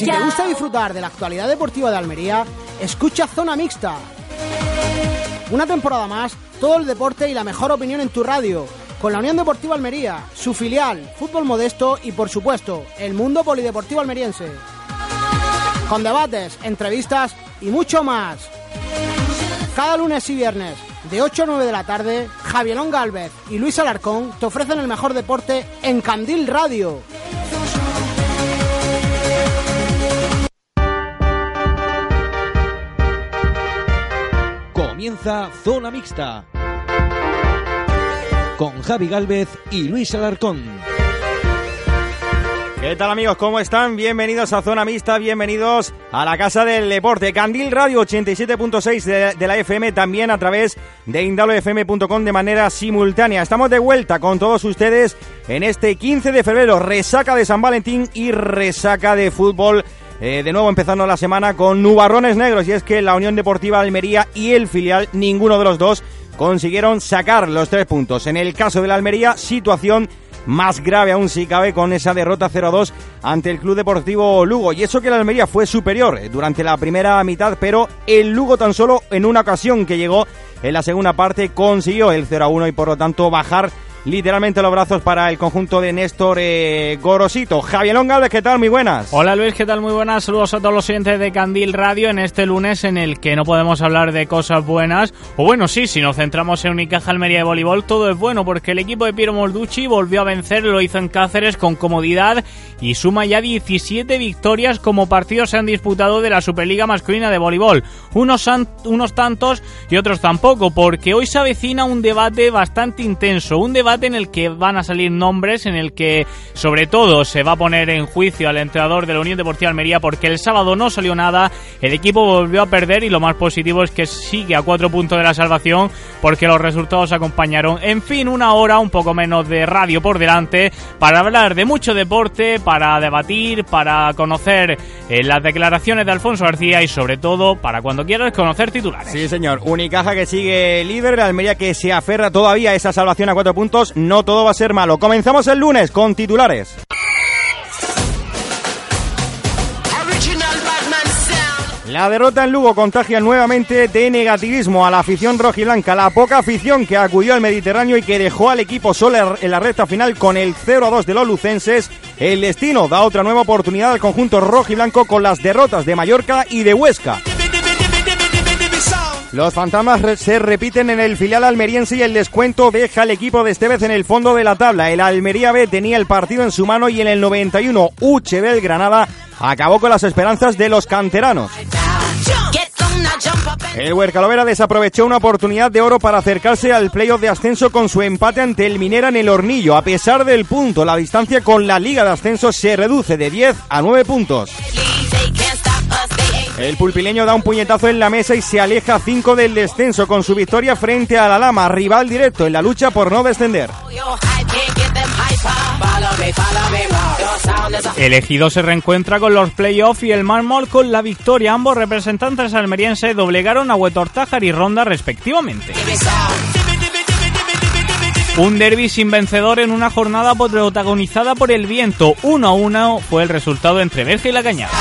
Si te gusta disfrutar de la actualidad deportiva de Almería, escucha Zona Mixta. Una temporada más, todo el deporte y la mejor opinión en tu radio, con la Unión Deportiva Almería, su filial, fútbol modesto y por supuesto, el mundo polideportivo almeriense. Con debates, entrevistas y mucho más. Cada lunes y viernes, de 8 a 9 de la tarde, Javielón Galvez y Luis Alarcón te ofrecen el mejor deporte en Candil Radio. Comienza Zona Mixta con Javi Galvez y Luis Alarcón. ¿Qué tal amigos? ¿Cómo están? Bienvenidos a Zona Mixta, bienvenidos a la Casa del Deporte. Candil Radio 87.6 de, de, la FM, también a través de indalofm.com de manera simultánea. Estamos de vuelta con todos ustedes en este 15 de febrero, resaca de San Valentín y resaca de fútbol. Eh, de nuevo empezando la semana con nubarrones negros y es que la Unión Deportiva Almería y el filial, ninguno de los dos, consiguieron sacar los tres puntos. En el caso de la Almería, situación más grave aún si cabe con esa derrota 0-2 ante el Club Deportivo Lugo. Y eso que la Almería fue superior eh, durante la primera mitad, pero el Lugo tan solo en una ocasión que llegó en la segunda parte consiguió el 0-1 y por lo tanto bajar literalmente los brazos para el conjunto de Néstor eh, Gorosito. Javier Galvez, ¿qué tal? Muy buenas. Hola Luis, ¿qué tal? Muy buenas. Saludos a todos los oyentes de Candil Radio en este lunes en el que no podemos hablar de cosas buenas. O bueno, sí, si nos centramos en Unicaja Almería de voleibol, todo es bueno porque el equipo de Piero Molducci volvió a vencer, lo hizo en Cáceres con comodidad y suma ya 17 victorias como partidos se han disputado de la Superliga Masculina de Voleibol. Unos, unos tantos y otros tampoco, porque hoy se avecina un debate bastante intenso, un debate en el que van a salir nombres, en el que sobre todo se va a poner en juicio al entrenador de la Unión Deportiva Almería porque el sábado no salió nada, el equipo volvió a perder y lo más positivo es que sigue a cuatro puntos de la salvación porque los resultados acompañaron. En fin, una hora, un poco menos de radio por delante para hablar de mucho deporte, para debatir, para conocer eh, las declaraciones de Alfonso García y sobre todo para cuando quieras conocer titulares. Sí, señor. Unicaja que sigue líder, Almería que se aferra todavía a esa salvación a cuatro puntos no todo va a ser malo. Comenzamos el lunes con titulares. La derrota en Lugo contagia nuevamente de negativismo a la afición rojiblanca, la poca afición que acudió al Mediterráneo y que dejó al equipo solo en la recta final con el 0-2 de los lucenses. El destino da otra nueva oportunidad al conjunto rojiblanco con las derrotas de Mallorca y de Huesca. Los fantasmas se repiten en el filial almeriense y el descuento deja al equipo de Estevez en el fondo de la tabla. El Almería B tenía el partido en su mano y en el 91 UCB el Granada acabó con las esperanzas de los canteranos. El Huercalovera desaprovechó una oportunidad de oro para acercarse al playoff de ascenso con su empate ante el Minera en el Hornillo. A pesar del punto, la distancia con la Liga de Ascenso se reduce de 10 a 9 puntos. El pulpileño da un puñetazo en la mesa y se aleja 5 del descenso con su victoria frente a la Lama, rival directo en la lucha por no descender. El Ejido se reencuentra con los playoffs y el mármol con la victoria. Ambos representantes almerienses doblegaron a Huetortájar y Ronda respectivamente. Un derby sin vencedor en una jornada protagonizada por el viento. 1 a 1 fue el resultado entre Berja y la Cañada.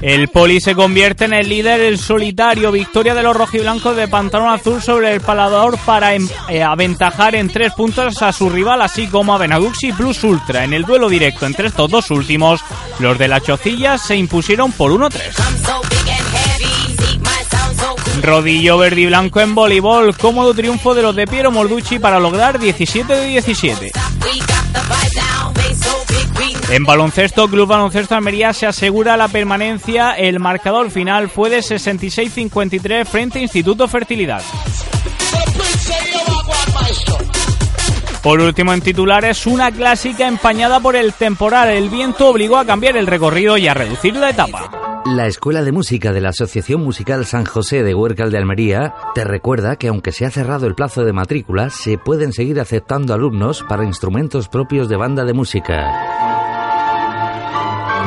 El Poli se convierte en el líder el solitario. Victoria de los rojiblancos de pantalón azul sobre el palador para em, eh, aventajar en tres puntos a su rival, así como a Benaduxi Plus Ultra. En el duelo directo entre estos dos últimos, los de la Chocilla se impusieron por 1-3. Rodillo verde y blanco en voleibol. Cómodo triunfo de los de Piero Morducci para lograr 17 de 17. En baloncesto, Club Baloncesto Almería se asegura la permanencia. El marcador final fue de 66-53 frente a Instituto Fertilidad. Por último, en titulares, una clásica empañada por el temporal. El viento obligó a cambiar el recorrido y a reducir la etapa. La Escuela de Música de la Asociación Musical San José de Huércal de Almería te recuerda que aunque se ha cerrado el plazo de matrícula, se pueden seguir aceptando alumnos para instrumentos propios de banda de música.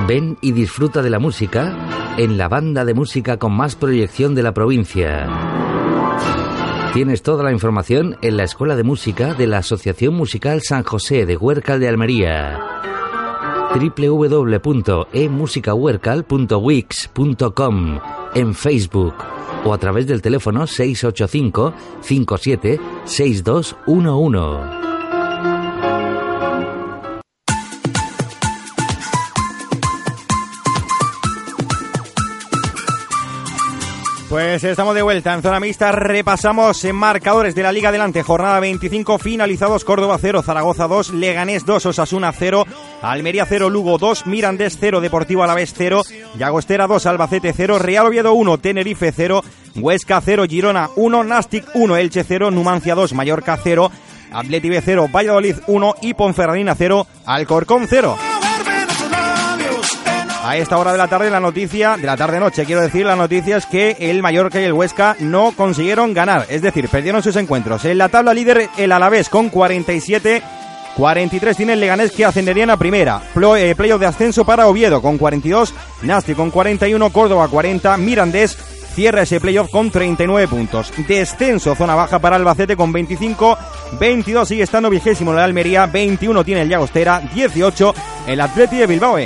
Ven y disfruta de la música en la banda de música con más proyección de la provincia. Tienes toda la información en la Escuela de Música de la Asociación Musical San José de Huércal de Almería www.emusicahuercal.wix.com en Facebook o a través del teléfono 685 57 6211. Pues estamos de vuelta en zona mixta. Repasamos en marcadores de la Liga Adelante. Jornada 25 finalizados. Córdoba 0, Zaragoza 2, Leganés 2, Osasuna 0, Almería 0, Lugo 2, Mirandés 0, Deportivo Alavés 0, Llagostera 2, Albacete 0, Real Oviedo 1, Tenerife 0, Huesca 0, Girona 1, Nastic 1, Elche 0, Numancia 2, Mallorca 0, Atleti B 0, Valladolid 1 y Ponferradina 0, Alcorcón 0. A esta hora de la tarde la noticia, de la tarde-noche quiero decir, la noticia es que el Mallorca y el Huesca no consiguieron ganar, es decir, perdieron sus encuentros. En la tabla líder el Alavés con 47, 43 tiene el Leganés que ascenderían a primera. Eh, playoff de ascenso para Oviedo con 42, Nasti con 41, Córdoba 40, Mirandés cierra ese playoff con 39 puntos. Descenso, zona baja para Albacete con 25, 22 sigue estando vigésimo la Almería, 21 tiene el Llagostera, 18 el Atleti de Bilbao.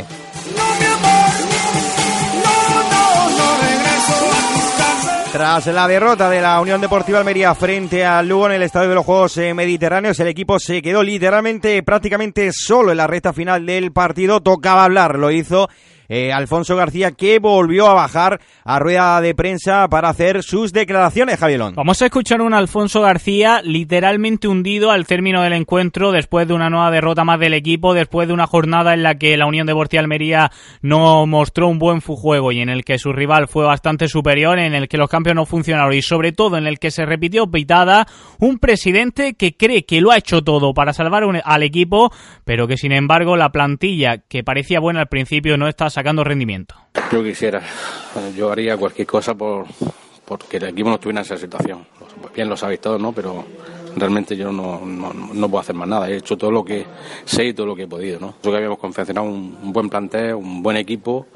Tras la derrota de la Unión Deportiva Almería frente al Lugo en el Estadio de los Juegos eh, Mediterráneos, el equipo se quedó literalmente prácticamente solo en la recta final del partido. Tocaba hablar, lo hizo eh, Alfonso García, que volvió a bajar a rueda de prensa para hacer sus declaraciones, Javierón. Vamos a escuchar un Alfonso García literalmente hundido al término del encuentro, después de una nueva derrota más del equipo, después de una jornada en la que la Unión Deportiva Almería no mostró un buen juego y en el que su rival fue bastante superior, en el que los cambios no funcionaron y sobre todo en el que se repitió pitada, un presidente que cree que lo ha hecho todo para salvar al equipo, pero que sin embargo la plantilla que parecía buena al principio no está sacando rendimiento. Yo quisiera, yo haría cualquier cosa por porque el equipo no estuviera en esa situación. Bien lo sabéis todos, ¿no? Pero realmente yo no, no, puedo hacer más nada. He hecho todo lo que sé y todo lo que he podido, ¿no? Creo que habíamos confeccionado un, buen plantel, un buen equipo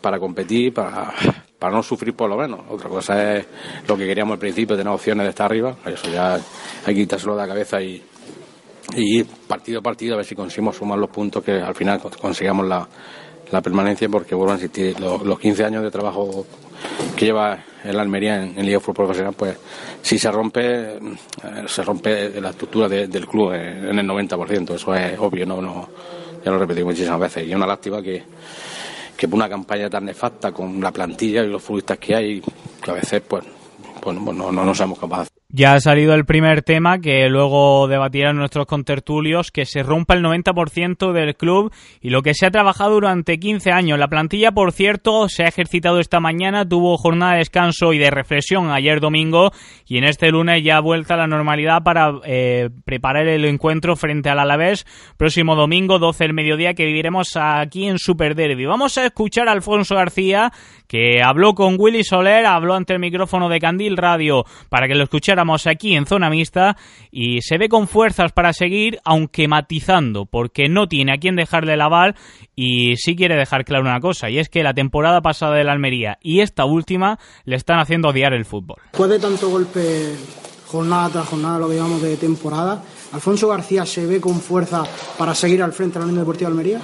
para competir, para, para no sufrir por lo menos. Otra cosa es lo que queríamos al principio, tener opciones de estar arriba. Eso ya hay que quitárselo de la cabeza y, y partido a partido a ver si conseguimos sumar los puntos que al final consigamos la, la permanencia porque vuelvo a insistir, los, 15 años de trabajo que lleva el Almería en, Liga Fútbol Profesional, pues si se rompe, eh, se rompe la estructura del club en, el 90%, eso es obvio, no, no ya lo he repetido muchísimas veces, y es una lástima que, que por una campaña tan nefasta con la plantilla y los futbolistas que hay, que a veces pues, pues no, no, no somos capaces. Ya ha salido el primer tema que luego debatirán nuestros contertulios, que se rompa el 90% del club y lo que se ha trabajado durante 15 años. La plantilla, por cierto, se ha ejercitado esta mañana, tuvo jornada de descanso y de reflexión ayer domingo y en este lunes ya ha vuelta a la normalidad para eh, preparar el encuentro frente al Alavés próximo domingo 12 del mediodía que viviremos aquí en Super Derby. Vamos a escuchar a Alfonso García que habló con Willy Soler, habló ante el micrófono de Candil Radio para que lo escuchara aquí en zona mixta y se ve con fuerzas para seguir, aunque matizando, porque no tiene a quién dejarle la aval y sí quiere dejar claro una cosa, y es que la temporada pasada de la Almería y esta última le están haciendo odiar el fútbol. Puede tanto golpe jornada tras jornada, lo veíamos de temporada, ¿Alfonso García se ve con fuerza para seguir al frente de la Unión Deportiva de Almería?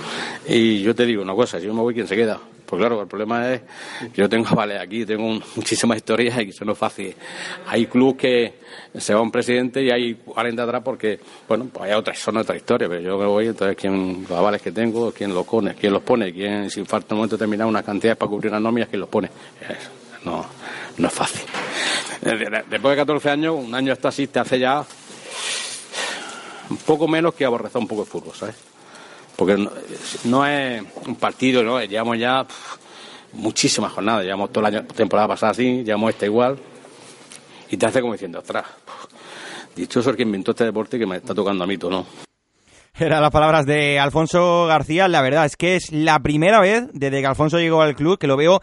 Y yo te digo una cosa, si yo me voy, ¿quién se queda? Pues claro, el problema es que yo tengo, vale, aquí tengo muchísimas historias y eso no es fácil. Hay clubes que se va un presidente y hay 40 atrás porque, bueno, pues hay otras, son otra historia, pero yo me voy, entonces, ¿quién, los avales que tengo, quién los pone? ¿Quién los pone? ¿Quién, si falta un momento determinado una cantidad para cubrir las nóminas, quién los pone? no, no es fácil. Después de 14 años, un año está así, te hace ya poco menos que aborrezar un poco el fútbol, ¿sabes? porque no, es un partido, ¿no? Llevamos ya muchísimas jornadas, llevamos toda la temporada pasada así, llevamos esta igual, y te hace como diciendo, ostras, Dichoso el que inventó este deporte que me está tocando a mí, ¿no? Eran las palabras de Alfonso García. La verdad es que es la primera vez desde que Alfonso llegó al club que lo veo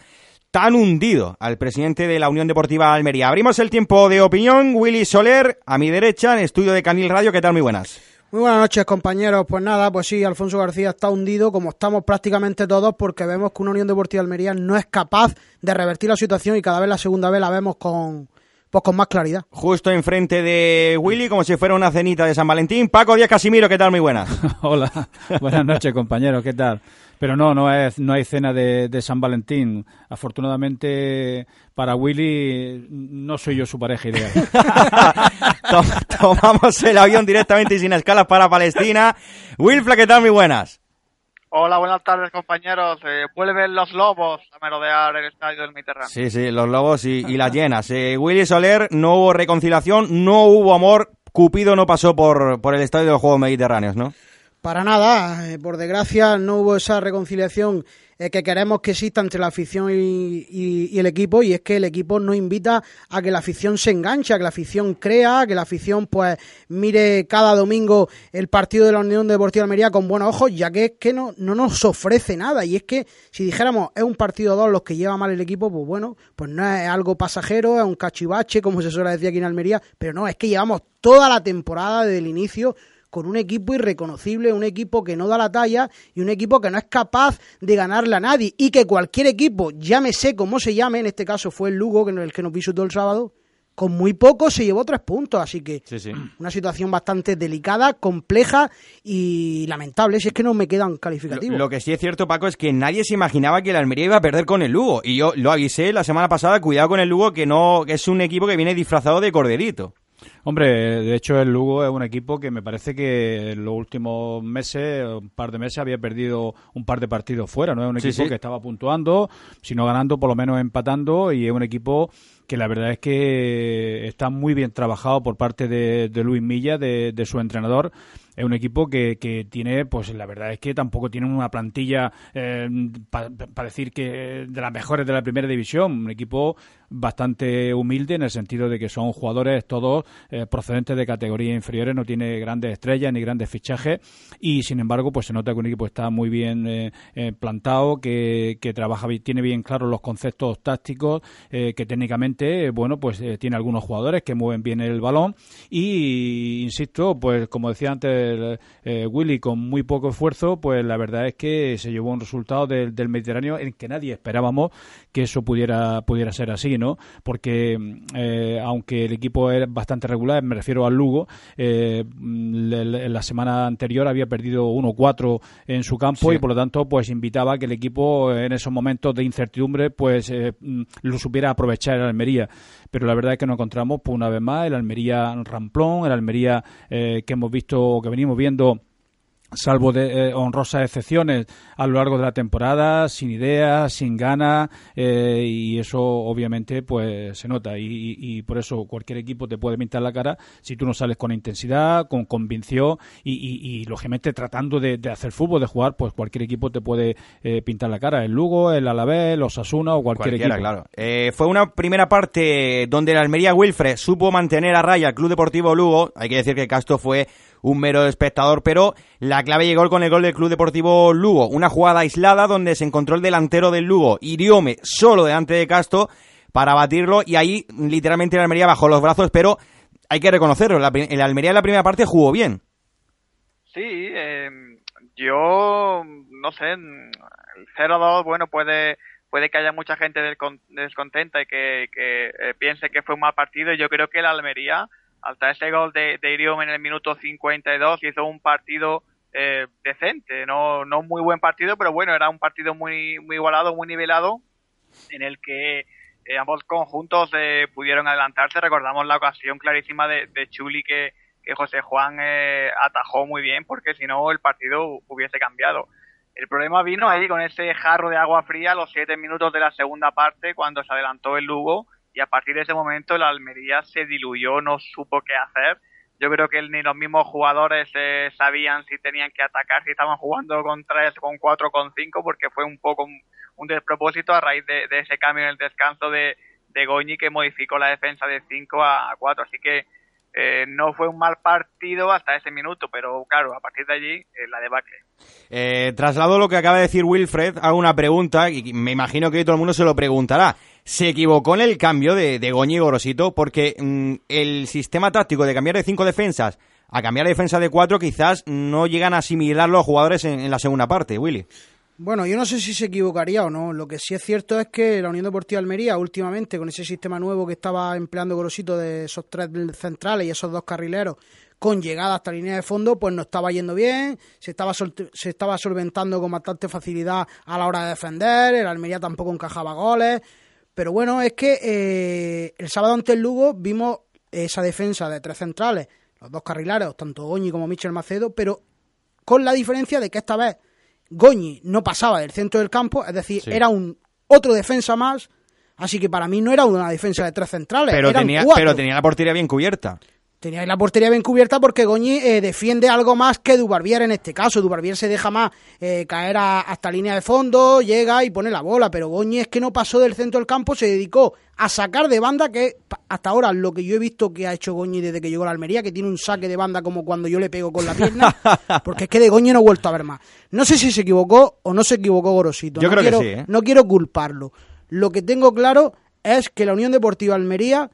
tan hundido al presidente de la Unión Deportiva Almería. Abrimos el tiempo de opinión. Willy Soler, a mi derecha, en estudio de Canil Radio. ¿Qué tal? Muy buenas. Muy buenas noches, compañeros. Pues nada, pues sí, Alfonso García está hundido, como estamos prácticamente todos, porque vemos que una Unión Deportiva Almería no es capaz de revertir la situación y cada vez la segunda vez la vemos con, pues con más claridad. Justo enfrente de Willy, como si fuera una cenita de San Valentín. Paco Díaz Casimiro, ¿qué tal? Muy buenas. Hola, buenas noches, compañeros, ¿qué tal? Pero no, no, es, no hay cena de, de, San Valentín. Afortunadamente para Willy no soy yo su pareja ideal. Tomamos el avión directamente y sin escalas para Palestina. Wilfla, ¿qué tal? Muy buenas. Hola, buenas tardes compañeros. Eh, vuelven los lobos a merodear el estadio del Mediterráneo. Sí, sí, los lobos y, y las llenas. Eh, Willy Soler, no hubo reconciliación, no hubo amor. Cupido no pasó por, por el estadio de los Juegos Mediterráneos, ¿no? Para nada, eh, por desgracia no hubo esa reconciliación eh, que queremos que exista entre la afición y, el equipo y es que el equipo no invita a que la afición se enganche, a que la afición crea, a que la afición pues mire cada domingo el partido de la Unión Deportiva Almería con buenos ojos, ya que es que no, no nos ofrece nada. Y es que si dijéramos es un partido dos los que lleva mal el equipo, pues bueno, pues no es algo pasajero, es un cachivache como se suele decir aquí en Almería, pero no, es que llevamos toda la temporada desde el inicio con un equipo irreconocible, un equipo que no da la talla y un equipo que no es capaz de ganarle a nadie y que cualquier equipo, llámese como se llame, en este caso fue el Lugo, que el que nos visitó el sábado, con muy poco se llevó tres puntos, así que sí, sí. una situación bastante delicada, compleja y lamentable, si es que no me quedan calificativos. Lo, lo, que sí es cierto, Paco, es que nadie se imaginaba que el Almería iba a perder con el Lugo, y yo lo avisé la semana pasada, cuidado con el Lugo, que no que es un equipo que viene disfrazado de corderito. Hombre, de hecho el Lugo es un equipo que me parece que en los últimos meses, un par de meses, había perdido un par de partidos fuera, ¿no? Es un equipo sí, sí. que estaba puntuando, si no ganando, por lo menos empatando, y es un equipo que la verdad es que está muy bien trabajado por parte de, de Luis Milla, de, su entrenador. Es un equipo que, que, tiene, pues la verdad es que tampoco tiene una plantilla eh, para pa decir que de las mejores de la primera división. Un equipo bastante humilde en el sentido de que son jugadores todos eh, procedentes de categorías inferiores, no tiene grandes estrellas ni grandes fichajes y sin embargo pues se nota que un equipo está muy bien eh, plantado, que, que, trabaja, tiene bien claros los conceptos tácticos, que técnicamente, bueno, pues eh, tiene algunos jugadores que mueven bien el balón y, insisto, pues como decía antes eh, Willy, con muy poco esfuerzo, pues la verdad es que se llevó un resultado del, del Mediterráneo en que nadie esperábamos que eso pudiera, pudiera ser así, ¿no? Porque eh, aunque el equipo era bastante regular, me refiero al Lugo, eh, la semana anterior había perdido 1-4 en su campo sí. y por lo tanto pues invitaba a que el equipo en esos momentos de incertidumbre pues eh, lo supiera aprovechar el Pero la verdad es que nos encontramos pues, una vez más el Almería ramplón, el Almería eh, que hemos visto, que venimos viendo salvo de eh, honrosas excepciones a lo largo de la temporada, sin ideas, sin ganas, eh, y eso obviamente pues se nota. Y, y, y, por eso cualquier equipo te puede pintar la cara si tú no sales con intensidad, con convicción y, y lógicamente tratando de, de, hacer fútbol, de jugar, pues cualquier equipo te puede eh, pintar la cara. El Lugo, el Alavés, los Asuna o cualquier Cualquiera, equipo. claro. Eh, fue una primera parte donde el Almería Wilfred supo mantener a raya al Club Deportivo Lugo. Hay que decir que Castro fue un mero espectador, pero la clave llegó con el gol del Club Deportivo Lugo. Una jugada aislada donde se encontró el delantero del Lugo, Iriome, solo delante de Castro para batirlo y ahí literalmente el Almería bajó los brazos, pero hay que reconocerlo, el Almería en la primera parte jugó bien. Sí, eh, yo no sé, el 0-2, bueno, puede puede que haya mucha gente descontenta y que, que eh, piense que fue un mal partido. Yo creo que el Almería hasta ese gol de, de Iriom en el minuto 52 hizo un partido eh, decente, no, no muy buen partido, pero bueno, era un partido muy, muy igualado, muy nivelado, en el que eh, ambos conjuntos eh, pudieron adelantarse. Recordamos la ocasión clarísima de, de Chuli que, que José Juan eh, atajó muy bien, porque si no el partido hubiese cambiado. El problema vino ahí con ese jarro de agua fría a los siete minutos de la segunda parte, cuando se adelantó el Lugo y a partir de ese momento la Almería se diluyó, no supo qué hacer. Yo creo que ni los mismos jugadores eh, sabían si tenían que atacar, si estaban jugando con 3, con 4, con 5, porque fue un poco un, un despropósito a raíz de, de, ese cambio en el descanso de, de Goñi que modificó la defensa de 5 a 4. Así que eh, no fue un mal partido hasta ese minuto, pero claro, a partir de allí eh, la debacle. Eh, traslado lo que acaba de decir Wilfred, hago una pregunta y me imagino que todo el mundo se lo preguntará. ¿Se equivocó en el cambio de, de Goñi y Gorosito? Porque mm, el sistema táctico de cambiar de cinco defensas a cambiar de defensa de cuatro quizás no llegan a asimilar los jugadores en, la segunda parte, Willy. Bueno, yo no sé si se equivocaría o no. Lo que sí es cierto es que la Unión Deportiva Almería, últimamente, con ese sistema nuevo que estaba empleando Gorosito de esos tres centrales y esos dos carrileros, con llegada hasta la línea de fondo, pues no estaba yendo bien, se estaba, se estaba solventando con bastante facilidad a la hora de defender, el Almería tampoco encajaba goles. Pero bueno, es que eh, el sábado ante el Lugo vimos esa defensa de tres centrales, los dos carrileros, tanto Goñi como Michel Macedo, pero con la diferencia de que esta vez Goñi no pasaba del centro del campo, es decir, era un otro defensa más, así que para mí no era una defensa de tres centrales. Pero, tenía, pero tenía la portería bien cubierta. Tenía la portería bien cubierta porque Goñi eh, defiende algo más que Dubarbier en este caso. Dubarbier se deja más eh, caer hasta línea de fondo, llega y pone la bola, pero Goñi es que no pasó del centro del campo, se dedicó a sacar de banda, que hasta ahora lo que yo he visto que ha hecho Goñi desde que llegó a la Almería, que tiene un saque de banda como cuando yo le pego con la pierna, porque es que de Goñi no he vuelto a ver más. No sé si se equivocó o no se equivocó Gorosito. Yo no creo quiero, que sí. ¿eh? No quiero culparlo. Lo que tengo claro es que la Unión Deportiva Almería,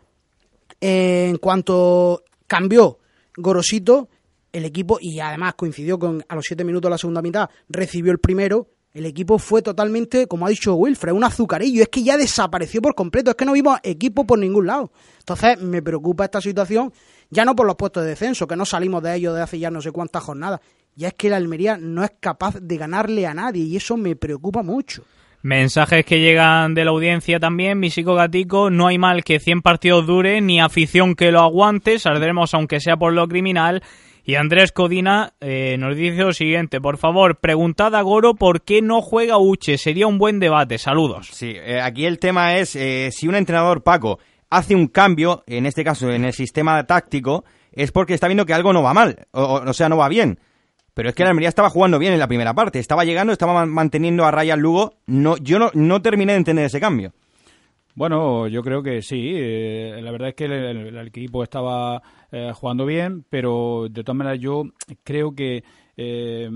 en cuanto cambió Gorosito, el equipo, y además coincidió con a los siete minutos de la segunda mitad, recibió el primero. El equipo fue totalmente, como ha dicho Wilfred, un azucarillo. Es que ya desapareció por completo. Es que no vimos equipo por ningún lado. Entonces, me preocupa esta situación, ya no por los puestos de descenso, que no salimos de ellos desde hace ya no sé cuántas jornadas. Ya es que la Almería no es capaz de ganarle a nadie y eso me preocupa mucho. Mensajes que llegan de la audiencia también, Misico Gatico, no hay mal que 100 partidos dure, ni afición que lo aguante, saldremos aunque sea por lo criminal. Y Andrés Codina eh, nos dice lo siguiente, por favor, preguntad a Goro por qué no juega Uche, sería un buen debate, saludos. Sí, eh, aquí el tema es eh, si un entrenador, Paco, hace un cambio, en este caso en el sistema táctico, es porque está viendo que algo no va mal, o, o sea, no va bien. Pero es que la Almería estaba jugando bien en la primera parte, estaba llegando, estaba manteniendo a raya al Lugo. No, yo no, no terminé de entender ese cambio. Bueno, yo creo que sí. Eh, la verdad es que el, el, el equipo estaba eh, jugando bien, pero de todas maneras yo creo que eh,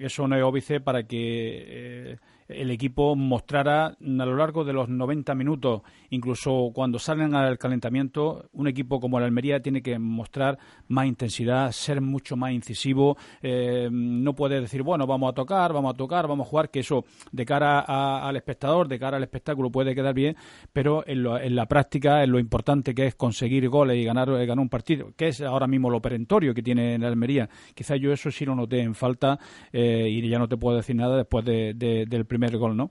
eso no es óbice para que el equipo mostrara a lo largo de los 90 minutos, incluso cuando salen al calentamiento, un equipo como el Almería tiene que mostrar más intensidad, ser mucho más incisivo. Eh, no puede decir, bueno, vamos a tocar, vamos a tocar, vamos a jugar, que eso de cara a, al espectador, de cara al espectáculo puede quedar bien, pero en, lo, en, la práctica, en lo importante que es conseguir goles y ganar, ganar un partido, que es ahora mismo lo perentorio que tiene el Almería. Quizás yo eso sí lo noté en falta eh, y ya no te puedo decir nada después de, de, del primer primer gol, ¿no?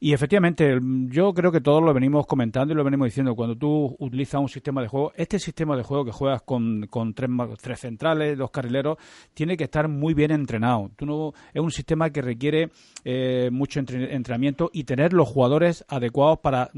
Y efectivamente, yo creo que todos lo venimos comentando y lo venimos diciendo. Cuando tú utilizas un sistema de juego, este sistema de juego que juegas con, con tres, tres centrales, dos carrileros, tiene que estar muy bien entrenado. Tú no, es un sistema que requiere eh, mucho entre, entrenamiento y tener los jugadores adecuados para,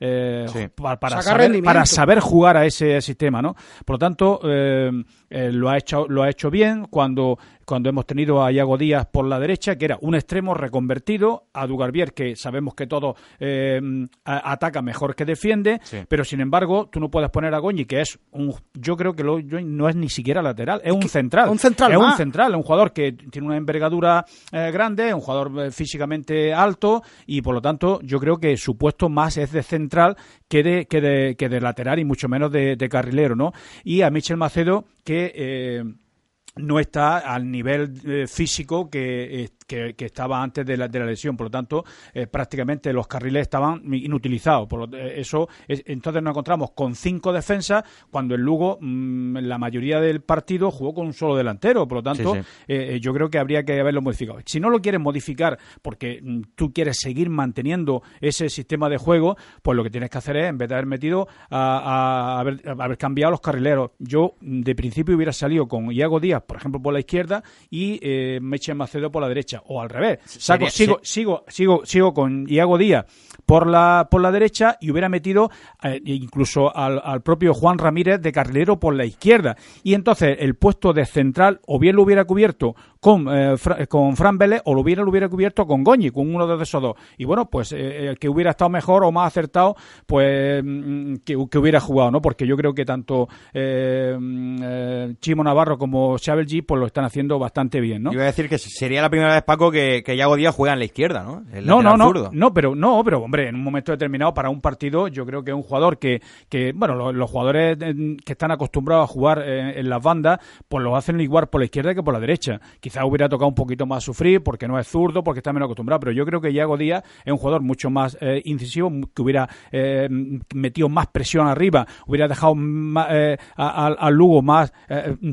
eh, sí. para, para, saber, para, saber, jugar a ese sistema, ¿no? Por lo tanto, eh, lo, ha hecho, lo ha hecho bien cuando cuando hemos tenido a Iago Díaz por la derecha, que era un extremo reconvertido, a Dugarbier, que sabemos que todo eh, ataca mejor que defiende, sí. pero sin embargo, tú no puedes poner a Goñi, que es un. Yo creo que lo, no es ni siquiera lateral, es, es un central. Un central es más. un central, es un jugador que tiene una envergadura eh, grande, un jugador físicamente alto, y por lo tanto, yo creo que su puesto más es de central que de, que de, que de lateral y mucho menos de, de carrilero, ¿no? Y a Michel Macedo, que. Eh, no está al nivel eh, físico que, eh, que, que, estaba antes de la, de la, lesión. Por lo tanto, eh, prácticamente los carriles estaban inutilizados. Por lo, eso, es, entonces nos encontramos con cinco defensas cuando el Lugo, mmm, la mayoría del partido, jugó con un solo delantero. Por lo tanto, sí, sí. yo creo que habría que haberlo modificado. Si no lo quieres modificar porque mmm, tú quieres seguir manteniendo ese sistema de juego, pues lo que tienes que hacer es, en vez de haber metido, a, a, a haber, a haber cambiado los carrileros. Yo, de principio, hubiera salido con Iago Díaz por ejemplo, por la izquierda y eh, Meche Macedo por la derecha, o al revés. Saco, sigo, sigo, sigo, sigo con Iago Díaz por la, por la derecha y hubiera metido eh, incluso al, al, propio Juan Ramírez de carrilero por la izquierda. Y entonces el puesto de central o bien lo hubiera cubierto con, eh, con Fran Vélez o lo hubiera, lo hubiera cubierto con Goñi, con uno de esos dos. Y bueno, pues el que hubiera estado mejor o más acertado, pues mm, que, hubiera jugado, ¿no? Porque yo creo que tanto mm, Chimo Navarro como Xabel G pues lo están haciendo bastante bien, ¿no? Yo iba a decir que sería la primera vez, Paco, que, que Yago Díaz juega en la izquierda, ¿no? no, no, no, no, pero no, pero hombre, en un momento determinado para un partido, yo creo que un jugador que, que bueno, los, jugadores eh, que están acostumbrados a jugar eh, en, las bandas, pues lo hacen igual por la izquierda que por la derecha. Quizás hubiera tocado un poquito más sufrir porque no es zurdo, porque está menos acostumbrado, pero yo creo que Yago Díaz es un jugador mucho más eh, incisivo, que hubiera metido más presión arriba, hubiera dejado al Lugo más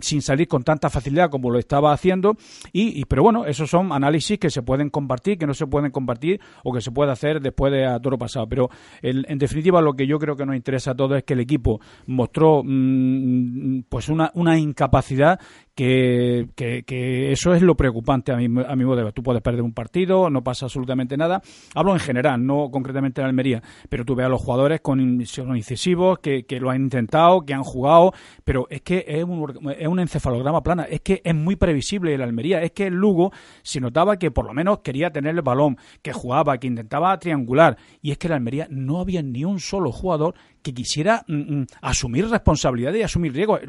sin salir con tanta facilidad como lo estaba haciendo. Y, pero bueno, esos son análisis que se pueden compartir, que no se pueden compartir o que se puede hacer después de a toro pasado. Pero en definitiva, lo que yo creo que nos interesa a todos es que el equipo mostró mm, pues una incapacidad que, eso es lo preocupante a mi, a mi modo. Tú puedes perder un partido, no pasa absolutamente nada. Hablo en general, no concretamente en Almería, pero tú ves a los jugadores con incisivos que, que lo han intentado, que han jugado, pero es que es un, es un encefalograma plana, es que es muy previsible el Almería, es que el Lugo se notaba que por lo menos quería tener el balón, que jugaba, que intentaba triangular, y es que el Almería no había ni un solo jugador que quisiera mm, mm, asumir responsabilidad y asumir riesgo.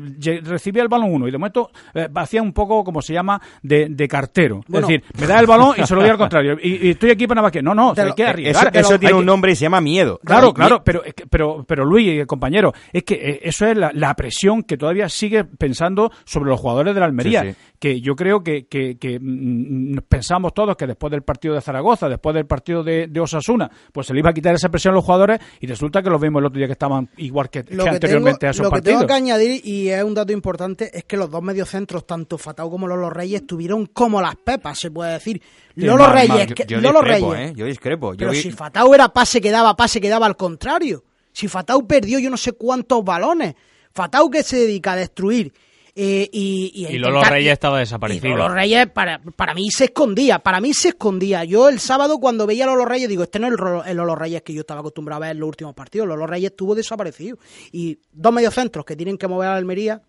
Recibía el balón uno y de momento eh, hacía un poco, como se llama, de, de cartero. es decir, me da el balón y se lo doy al contrario. Y, estoy aquí para nada más que. No, no, hay que arriesgar. Eso, tiene un nombre y se llama miedo. Claro, claro, pero, pero, pero Luis, compañero, es que eh, eso es la, presión que todavía sigue pensando sobre los jugadores de la Almería. Que yo creo que, que, mm, pensamos todos que después del partido de Zaragoza, después del partido de, Osasuna, pues se le iba a quitar esa presión a los jugadores y resulta que los vimos el otro día que estaban igual que, anteriormente a esos partidos. Lo que tengo que añadir, y es un dato importante, es que los dos mediocentros, tanto Fatau como Lolo Reyes, tuvieron como las pepas, se puede decir. Lolo Reyes, yo, Lolo discrepo, Reyes. ¿eh? Yo discrepo. Pero si Fatau era pase que daba, pase que daba al contrario. Si Fatau perdió yo no sé cuántos balones. Fatau que se dedica a destruir eh, y, y, Lolo Reyes estaba desaparecido. Y Lolo Reyes para, para mí se escondía, para mí se escondía. Yo el sábado cuando veía a Lolo Reyes digo, este no es el, Lolo Reyes que yo estaba acostumbrado a ver en los últimos partidos. Lolo Reyes estuvo desaparecido. Y dos mediocentros que tienen que mover a la Almería,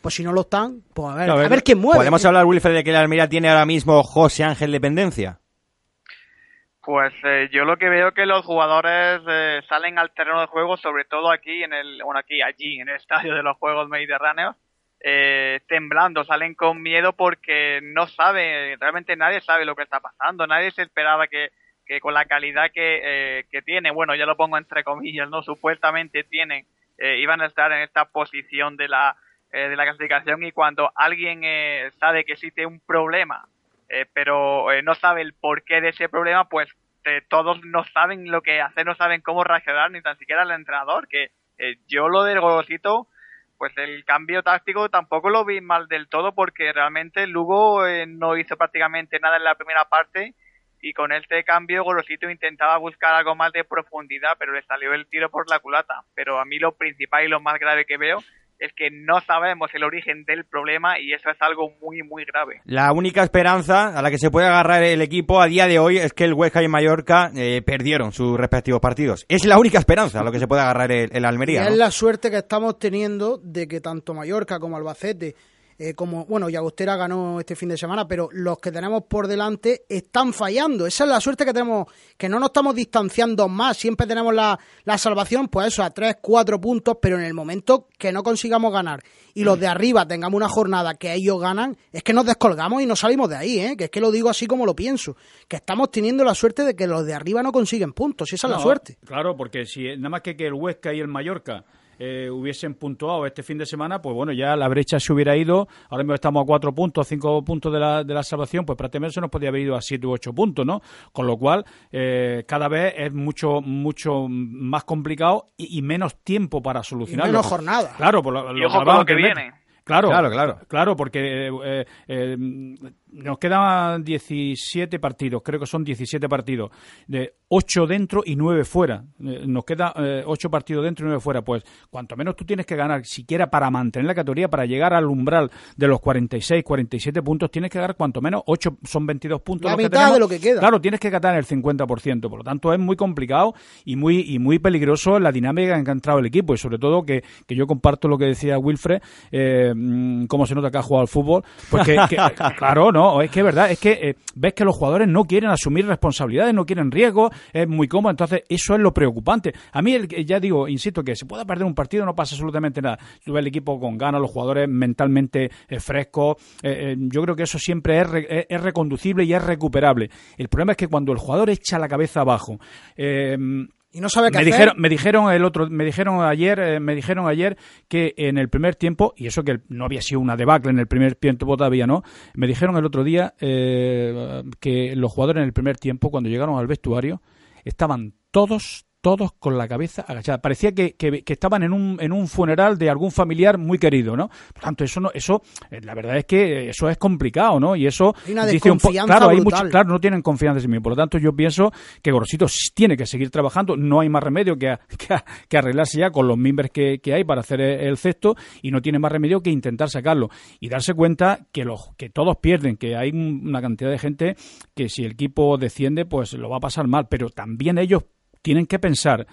pues si no lo están, pues a ver, a ver, quién mueve. ¿Podemos hablar, Wilfred, de que la Almería tiene ahora mismo José Ángel dependencia? Pues eh, yo lo que veo que los jugadores eh, salen al terreno de juego, sobre todo aquí en el, bueno aquí, allí, en el estadio de los Juegos Mediterráneos, eh, temblando, salen con miedo porque no saben, realmente nadie sabe lo que está pasando, nadie se esperaba que, que con la calidad que, eh, que tiene, bueno, ya lo pongo entre comillas, no supuestamente tienen, eh, iban a estar en esta posición de la, eh, de la clasificación y cuando alguien eh, sabe que existe un problema, eh, pero no sabe el porqué de ese problema, pues todos no saben lo que hacer, no saben cómo reaccionar, ni tan siquiera el entrenador, que yo lo del golosito pues el cambio táctico tampoco lo vi mal del todo porque realmente Lugo eh, no hizo prácticamente nada en la primera parte y con este cambio Gorosito intentaba buscar algo más de profundidad pero le salió el tiro por la culata. Pero a mí lo principal y lo más grave que veo es que no sabemos el origen del problema y eso es algo muy, muy grave. La única esperanza a la que se puede agarrar el equipo a día de hoy es que el Huesca y Mallorca eh, perdieron sus respectivos partidos. Es la única esperanza a lo que se puede agarrar el, Almería. es la suerte que estamos teniendo de que tanto Mallorca como Albacete eh, como, bueno, Yagostera ganó este fin de semana, pero los que tenemos por delante están fallando. Esa es la suerte que tenemos, que no nos estamos distanciando más. Siempre tenemos la, la salvación, pues eso, a tres, cuatro puntos, pero en el momento que no consigamos ganar y los de arriba tengamos una jornada que ellos ganan, es que nos descolgamos y no salimos de ahí, ¿eh? que es que lo digo así como lo pienso, que estamos teniendo la suerte de que los de arriba no consiguen puntos, y esa es la suerte. Claro, porque si nada más que, que el Huesca y el Mallorca eh, hubiesen puntuado este fin de semana, pues bueno, ya la brecha se hubiera ido. Ahora mismo estamos a cuatro puntos, cinco puntos de la, de la salvación, pues prácticamente se nos podría haber ido a siete u ocho puntos, ¿no? Con lo cual, eh, cada vez es mucho, mucho más complicado y, menos tiempo para solucionarlo. menos jornada. Claro, por lo, lo, que viene. Claro, claro, claro. Claro, porque eh, eh, nos quedan 17 partidos, creo que son 17 partidos, de 8 dentro y 9 fuera. Eh, nos queda 8 partidos dentro y 9 fuera. Pues cuanto menos tú tienes que ganar, siquiera para mantener la categoría, para llegar al umbral de los 46, 47 puntos, tienes que ganar cuanto menos 8, son 22 puntos. La mitad de lo que queda. Claro, tienes que ganar el 50%. Por lo tanto, es muy complicado y muy, y muy peligroso la dinámica en que ha entrado el equipo. Y sobre todo que, que yo comparto lo que decía Wilfred. Eh, Mm, cómo se nota que ha jugado al fútbol, porque claro, ¿no? es que es verdad, es que eh, ves que los jugadores no quieren asumir responsabilidades, no quieren riesgo, es muy cómodo, entonces eso es lo preocupante. A mí, el, ya digo, insisto, que se pueda perder un partido no pasa absolutamente nada. Tú ves el equipo con ganas, los jugadores mentalmente eh, frescos, eh, yo creo que eso siempre es, es, reconducible y es recuperable. El problema es que cuando el jugador echa la cabeza abajo, y no sabe qué me hacer. Dijeron, me dijeron el otro, me dijeron ayer, eh, me dijeron ayer que en el primer tiempo y eso que no había sido una debacle en el primer tiempo todavía no, me dijeron el otro día eh, que los jugadores en el primer tiempo cuando llegaron al vestuario estaban todos todos con la cabeza agachada. Parecía que, que, estaban en un, en un funeral de algún familiar muy querido, ¿no? Por tanto, eso no, eso, eh, la verdad es que eso es complicado, ¿no? Y eso hay una dice un claro, hay mucho, claro, no tienen confianza en sí mismos. Por lo tanto, yo pienso que Gorosito tiene que seguir trabajando. No hay más remedio que, que, arreglarse ya con los miembros que, que, hay para hacer el cesto y no tiene más remedio que intentar sacarlo y darse cuenta que los que todos pierden, que hay una cantidad de gente que si el equipo desciende, pues lo va a pasar mal, pero también ellos tienen que pensar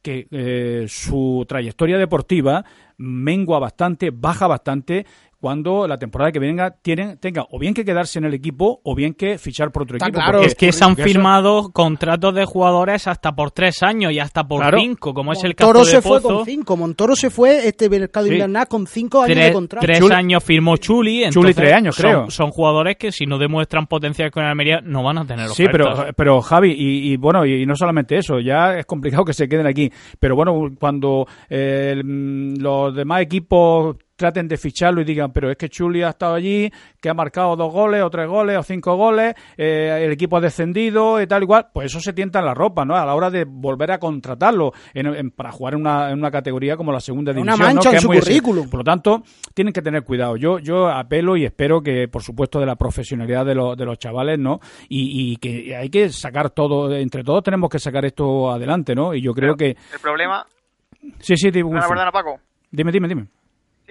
que eh, su trayectoria deportiva mengua bastante, baja bastante cuando la temporada que venga tienen, tenga o bien que quedarse en el equipo o bien que fichar por otro equipo. Claro, es que se han firmado contratos de jugadores hasta por tres años y hasta por cinco, como es el caso Montoro de se fue con cinco. Montoro se fue este mercado invernal con cinco años de contrato. Tres años firmó Chuli. Chuli tres años, creo. Son, jugadores que si no demuestran potencial con Almería no van a tener Sí, pero, pero Javi, y, bueno, y, no solamente eso, ya es complicado que se queden aquí. Pero bueno, cuando eh, los demás equipos traten de ficharlo y digan, pero es que Chuli ha estado allí, que ha marcado dos goles o tres goles o cinco goles, eh, el equipo ha descendido y tal igual, pues eso se tienta en la ropa, ¿no? A la hora de volver a contratarlo para jugar en una, en una, categoría como la segunda división. Una mancha en su currículum. Por lo tanto, tienen que tener cuidado. Yo, yo apelo y espero que, por supuesto, de la profesionalidad de, los de los chavales, ¿no? Y, que hay que sacar todo, entre todos tenemos que sacar esto adelante, ¿no? Y yo creo que... El problema... Sí, sí, digo, verdad, Paco? Dime, dime, dime.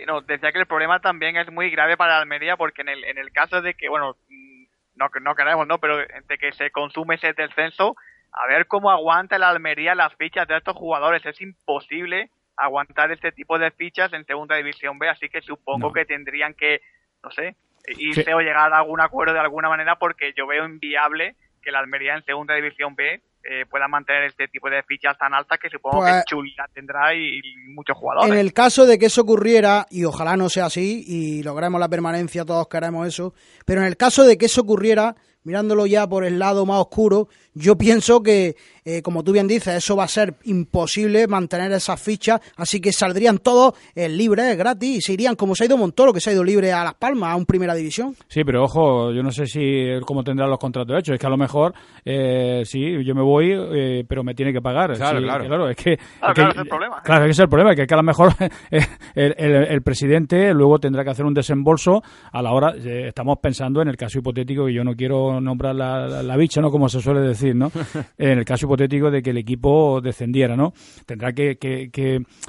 No, decía que el problema también es muy grave para Almería porque en el, en el caso de que, bueno, mm, no, no queremos, ¿no? Pero de que se consume ese descenso, a ver cómo aguanta la Almería las fichas de estos jugadores. Es imposible aguantar este tipo de fichas en Segunda División B, así que supongo que tendrían que, no sé, irse o llegar a algún acuerdo de alguna manera porque yo veo inviable que la Almería en Segunda División B eh, pueda mantener este tipo de fichas tan altas que supongo que pues, Chulita tendrá y, muchos jugadores. En el caso de que eso ocurriera, y ojalá no sea así, y logremos la permanencia, todos queremos eso, pero en el caso de que eso ocurriera, mirándolo ya por el lado más oscuro, yo pienso que, eh, como tú bien dices, eso va a ser imposible mantener esas fichas, así que saldrían todos eh, libres, gratis, y se irían como se ha ido Montoro, que se ha ido libre a Las Palmas, a un Primera División. Sí, pero ojo, yo no sé si cómo tendrán los contratos hechos, es que a lo mejor, eh, sí, yo me voy, eh, pero me tiene que pagar. Claro, claro. es que... Claro, claro, es el problema. Claro, es el problema, que, que a lo mejor el, el, presidente luego tendrá que hacer un desembolso a la hora, estamos pensando en el caso hipotético, y yo no quiero nombrar la, la bicha, ¿no? Como se suele decir, en el caso hipotético de que el equipo descendiera, ¿no? Tendrá que,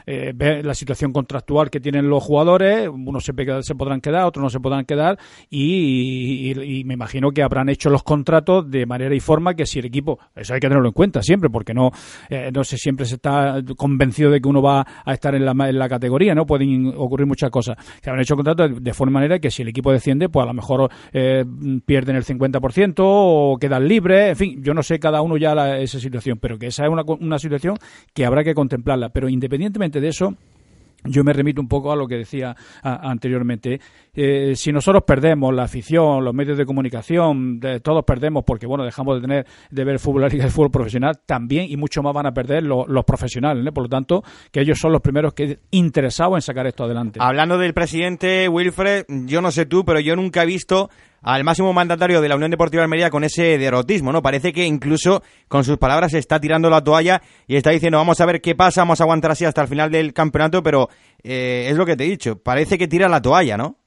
eh, ver la situación contractual que tienen los jugadores, unos se, se podrán quedar, otros no se podrán quedar, y, me imagino que habrán hecho los contratos de manera y forma que si el equipo, eso hay que tenerlo en cuenta siempre, porque no, eh, no sé, siempre se está convencido de que uno va a estar en la, en la categoría, ¿no? Pueden ocurrir muchas cosas. Que habrán hecho contratos de, forma manera que si el equipo desciende, pues a lo mejor eh, pierden el 50% o quedan libres, en fin, yo no sé cada uno ya la, esa situación, pero que esa es una, una situación que habrá que contemplarla. Pero independientemente de eso, yo me remito un poco a lo que decía anteriormente. Eh, si nosotros perdemos la afición, los medios de comunicación, todos perdemos porque bueno dejamos de tener de ver fútbol y el fútbol profesional, también y mucho más van a perder los profesionales. Por lo tanto, que ellos son los primeros que interesados en sacar esto adelante. Hablando del presidente Wilfred, yo no sé tú, pero yo nunca he visto al máximo mandatario de la Unión Deportiva de Almería con ese derrotismo, ¿no? Parece que incluso con sus palabras está tirando la toalla y está diciendo, vamos a ver qué pasa, vamos a aguantar así hasta el final del campeonato, pero eh, es lo que te he dicho, parece que tira la toalla, ¿no?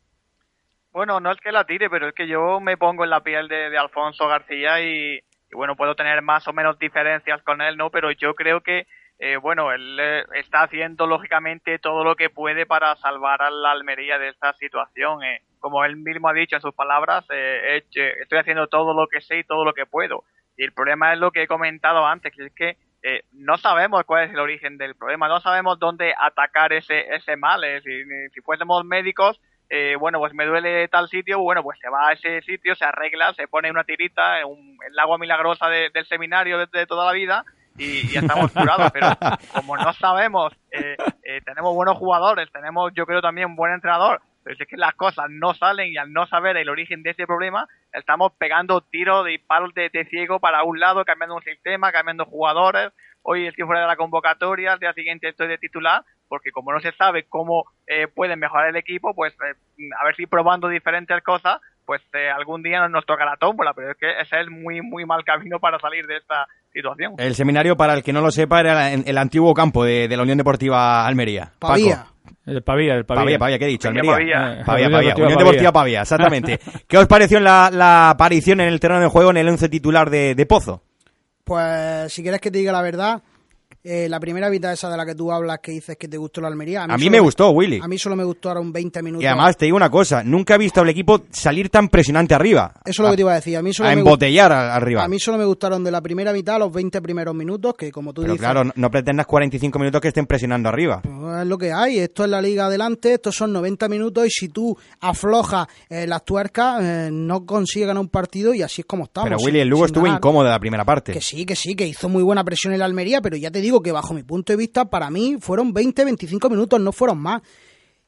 Bueno, no es que la tire, pero es que yo me pongo en la piel de, Alfonso García y, bueno, puedo tener más o menos diferencias con él, ¿no? Pero yo creo que eh, bueno, él eh, está haciendo lógicamente todo lo que puede para salvar a la Almería de esta situación. Eh. Como él mismo ha dicho en sus palabras, estoy haciendo todo lo que sé y todo lo que puedo. Y el problema es lo que he comentado antes, que es que no sabemos cuál es el origen del problema, no sabemos dónde atacar ese, ese mal. Si, si fuésemos médicos, eh, bueno, pues me duele tal sitio, bueno, pues se va a ese sitio, se arregla, se pone una tirita, un, el agua milagrosa del seminario de, toda la vida y, ya estamos curados, pero como no sabemos, eh, eh, tenemos buenos jugadores, tenemos yo creo también un buen entrenador, pero es que las cosas no salen y al no saber el origen de ese problema, estamos pegando tiros de palos de, de, ciego para un lado, cambiando un sistema, cambiando jugadores. Hoy estoy fuera de la convocatoria, al día siguiente estoy de titular porque como no se sabe cómo eh, pueden mejorar el equipo, pues eh, a ver si probando diferentes cosas, pues eh, algún día nos, nos toca la tómbola, pero es que ese es muy, muy mal camino para salir de esta situación. El seminario, para el que no lo sepa, era el, antiguo campo de, la Unión Deportiva Almería. Pavía. El Pavía, el Pavía. Pavía, ¿qué he dicho? Almería. Pavía, Pavía. Unión Deportiva Pavía, exactamente. ¿Qué os pareció la, la, aparición en el terreno de juego en el once titular de, de Pozo? Pues, si quieres que te diga la verdad, eh, la primera mitad esa de la que tú hablas que dices que te gustó la Almería. A mí, me gustó, Willy. A mí solo me gustó ahora un 20 minutos. Y además te digo una cosa, nunca he visto al equipo salir tan presionante arriba. Eso es lo que te iba a decir. A mí solo a embotellar arriba. A mí solo me gustaron de la primera mitad los 20 primeros minutos, que como tú Pero dices... claro, no pretendas 45 minutos que estén presionando arriba. Pues es lo que hay. Esto es la liga adelante, estos son 90 minutos y si tú aflojas eh, las tuercas, eh, no consigues ganar un partido y así es como estamos. Pero Willy, el Lugo estuvo incómodo la primera parte. Que sí, que sí, que hizo muy buena presión en la Almería, pero ya te digo que bajo mi punto de vista, para mí fueron 20-25 minutos, no fueron más.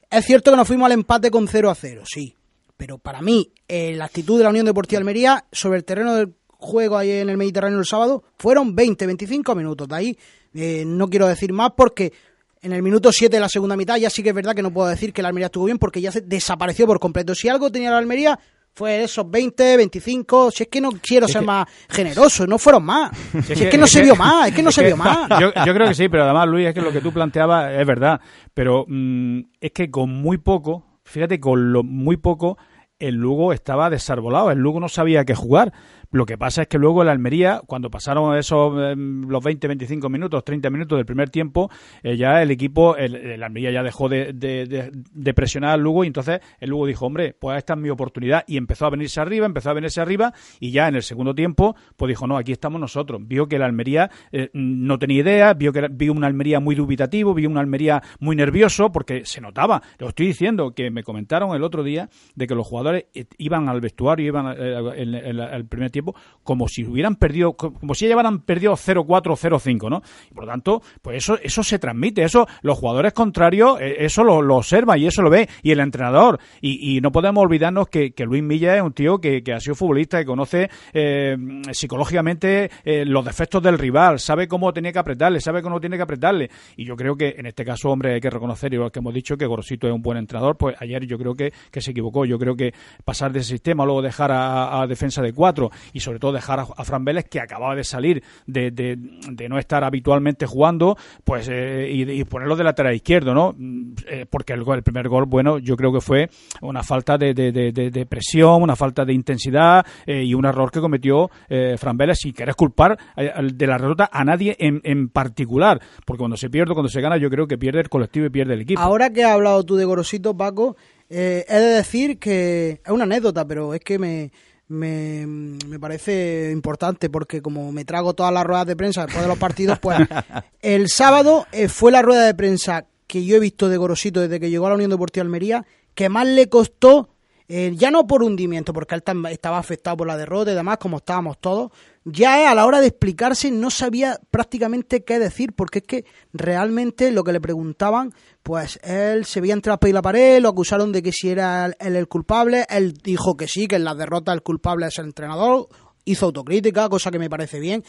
Es cierto que nos fuimos al empate con 0 a 0, sí. Pero para mí, eh, la actitud de la Unión Deportiva Almería sobre el terreno del juego ahí en el Mediterráneo el sábado fueron 20-25 minutos. De ahí eh, no quiero decir más porque en el minuto 7 de la segunda mitad ya sí que es verdad que no puedo decir que la Almería estuvo bien porque ya se desapareció por completo. Si algo tenía la Almería fue esos 20, 25, si es que no quiero ser más generoso, no fueron más. Si es, que, no se vio más, es que no se vio más. Yo, creo que sí, pero además, Luis, es que lo que tú planteabas es verdad, pero mm, es que con muy poco, fíjate, con lo muy poco, el Lugo estaba desarbolado, el Lugo no sabía qué jugar. Lo que pasa es que luego el Almería, cuando pasaron esos em, los 20, 25 minutos, 30 minutos del primer tiempo, eh, ya el equipo, el, Almería ya dejó de, presionar al Lugo y entonces el Lugo dijo, hombre, pues esta es mi oportunidad y empezó a venirse arriba, empezó a venirse arriba y ya en el segundo tiempo, pues dijo, no, aquí estamos nosotros. Vio que el Almería eh, no tenía idea, vio que vio una Almería muy dubitativo, vio una Almería muy nervioso porque se notaba. Lo estoy diciendo que me comentaron el otro día de que los jugadores eh, iban al vestuario, iban en el primer tiempo como si hubieran perdido, como si llevaran perdido 0-4 0-5, ¿no? Y por lo tanto, pues eso, eso se transmite, eso los jugadores contrarios, eh, eso lo, lo observan y eso lo ve, y el entrenador. Y, no podemos olvidarnos que, Luis Milla es un tío que, ha sido futbolista, que conoce eh, psicológicamente eh, los defectos del rival, sabe cómo tiene que apretarle, sabe cómo tiene que apretarle. Y yo creo que en este caso, hombre, hay que reconocer, igual que hemos dicho, que Gorosito es un buen entrenador, pues ayer yo creo que, que se equivocó. Yo creo que pasar de ese sistema, luego dejar a, a defensa de cuatro y sobre todo dejar a, Fran Vélez, que acababa de salir de, de, no estar habitualmente jugando, pues eh, y, ponerlo de lateral izquierdo, ¿no? Mm, eh, porque el, primer gol, bueno, yo creo que fue una falta de, de presión, una falta de intensidad eh, y un error que cometió Fran Vélez sin querer culpar de la derrota a nadie en, en particular, porque cuando se pierde, cuando se gana, yo creo que pierde el colectivo y pierde el equipo. Ahora que has hablado tú de Gorosito, Paco, he de decir que es una anécdota, pero es que me, me, me, parece importante porque como me trago todas las ruedas de prensa después de los partidos, pues el sábado eh, fue la rueda de prensa que yo he visto de Gorosito desde que llegó a la Unión Deportiva Almería, que más le costó, eh, ya no por hundimiento, porque él estaba afectado por la derrota y demás, como estábamos todos, ya a la hora de explicarse no sabía prácticamente qué decir, porque es que realmente lo que le preguntaban, pues él se veía entre la y la pared, lo acusaron de que si era él el culpable, él dijo que sí, que en la derrota el culpable es el entrenador, hizo autocrítica, cosa que me parece bien,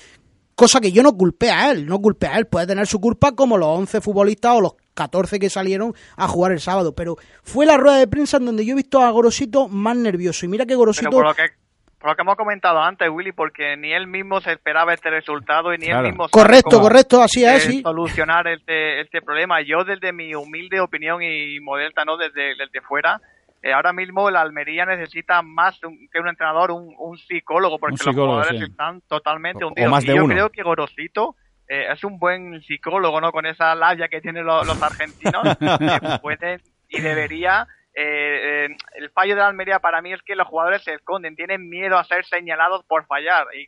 cosa que yo no culpé a él, no culpé a él, puede tener su culpa como los 11 futbolistas o los 14 que salieron a jugar el sábado, pero fue la rueda de prensa en donde yo he visto a Gorosito más nervioso, y mira que Gorosito por lo que hemos comentado antes, Willy, porque ni él mismo se esperaba este resultado y ni él mismo correcto, correcto, así es, sí. solucionar este, este problema. Yo desde mi humilde opinión y modesta, no desde, desde fuera, eh, ahora mismo la Almería necesita más que un entrenador, un, un psicólogo, porque los jugadores están totalmente hundidos. y yo creo que Gorosito eh, es un buen psicólogo, ¿no? Con esa labia que tienen los, los argentinos, que pueden y debería eh, eh, el fallo de la Almería para mí es que los jugadores se esconden, tienen miedo a ser señalados por fallar y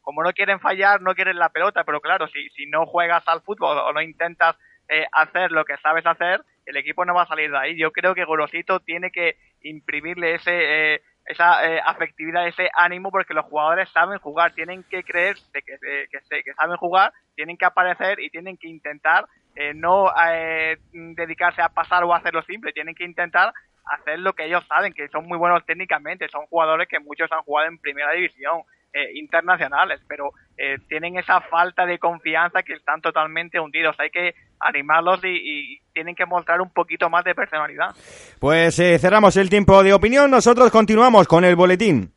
como no quieren fallar, no quieren la pelota, pero claro, si, si no juegas al fútbol o no intentas eh, hacer lo que sabes hacer, el equipo no va a salir de ahí. Yo creo que Gorosito tiene que imprimirle ese... Eh, esa eh, afectividad, ese ánimo, porque los jugadores saben jugar, tienen que creer que, que, saben jugar, tienen que aparecer y tienen que intentar eh, no eh, dedicarse a pasar o a hacerlo simple, tienen que intentar hacer lo que ellos saben, que son muy buenos técnicamente, son jugadores que muchos han jugado en primera división, eh, internacionales, pero eh, tienen esa falta de confianza que están totalmente hundidos. Hay que animarlos y, tienen que mostrar un poquito más de personalidad. Pues eh, cerramos el tiempo de opinión, nosotros continuamos con el boletín.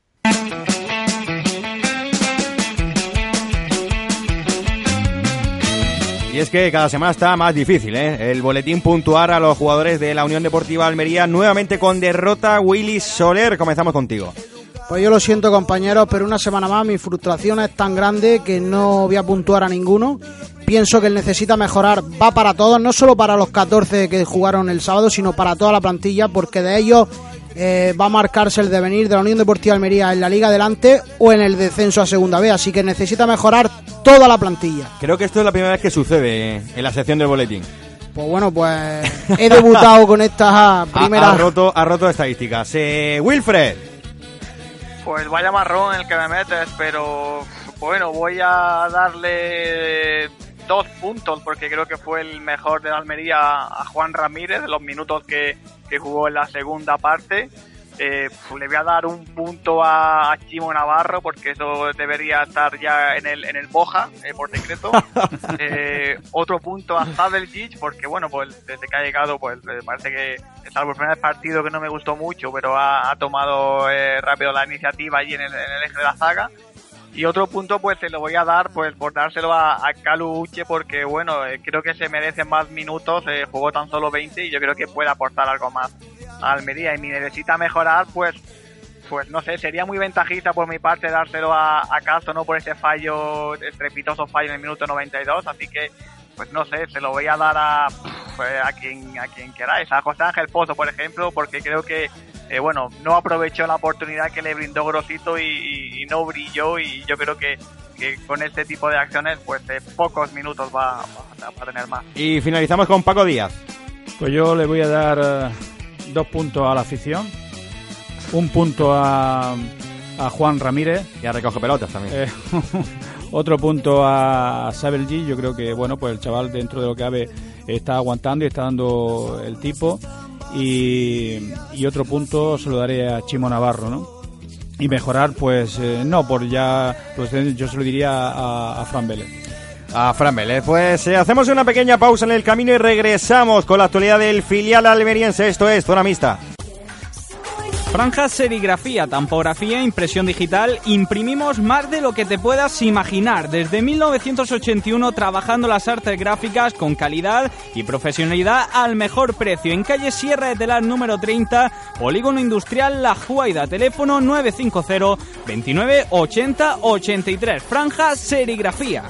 Y es que cada semana está más difícil, ¿eh? El boletín puntuar a los jugadores de la Unión Deportiva Almería nuevamente con derrota. Willy Soler, comenzamos contigo. Pues yo lo siento compañeros, pero una semana más mi frustración es tan grande que no voy a puntuar a ninguno. Pienso que él necesita mejorar, va para todos, no solo para los 14 que jugaron el sábado, sino para toda la plantilla, porque de ellos eh, va a marcarse el devenir de la Unión Deportiva Almería en la Liga Adelante o en el descenso a Segunda B, así que necesita mejorar toda la plantilla. Creo que esto es la primera vez que sucede en la sección del boletín. Pues bueno, pues he debutado con estas primeras... Ha, roto, ha roto estadísticas. Eh, Wilfred. Pues vaya marrón el que me metes, pero bueno, voy a darle dos puntos porque creo que fue el mejor de la Almería a Juan Ramírez, los minutos que, jugó en la segunda parte. Eh, le voy a dar un punto a, Chimo Navarro porque eso debería estar ya en el, en el Boja eh, por decreto. Eh, otro punto a Zadeljic porque bueno, pues desde que ha llegado pues parece que salvo el primer partido que no me gustó mucho, pero ha, tomado rápido la iniciativa allí en el, eje de la zaga. Y otro punto, pues se lo voy a dar, pues por dárselo a, a Calu Uche, porque bueno, creo que se merece más minutos, jugó tan solo 20 y yo creo que puede aportar algo más. Almería y mi necesita mejorar, pues pues no sé, sería muy ventajista por mi parte dárselo a, a Castro, ¿no? Por ese fallo, estrepitoso fallo en el minuto 92, así que, pues no sé, se lo voy a dar a, pues, a quien a quien queráis, a José Ángel Pozo, por ejemplo, porque creo que, eh, bueno, no aprovechó la oportunidad que le brindó Grosito y, no brilló y yo creo que, que con este tipo de acciones, pues de pocos minutos va, a tener más. Y finalizamos con Paco Díaz. Pues yo le voy a dar... Eh, dos puntos a la afición, un punto a, a Juan Ramírez. Y a recoge pelotas también. Eh, otro punto a Sabel G. Yo creo que, bueno, pues el chaval dentro de lo que cabe está aguantando y está dando el tipo. Y, y otro punto se lo daré a Chimo Navarro, ¿no? Y mejorar, pues eh, no, por ya, pues yo se lo diría a, a Fran Vélez a Fran Vélez. Pues eh, hacemos una pequeña pausa en el camino y regresamos con la actualidad del filial almeriense. Esto es Zona Mixta. Franja serigrafía, tampografía, impresión digital, imprimimos más de lo que te puedas imaginar. Desde 1981 trabajando las artes gráficas con calidad y profesionalidad al mejor precio. En calle Sierra de Telar número 30, Polígono Industrial La Juaida, teléfono 950 29 80 83. Franja serigrafía.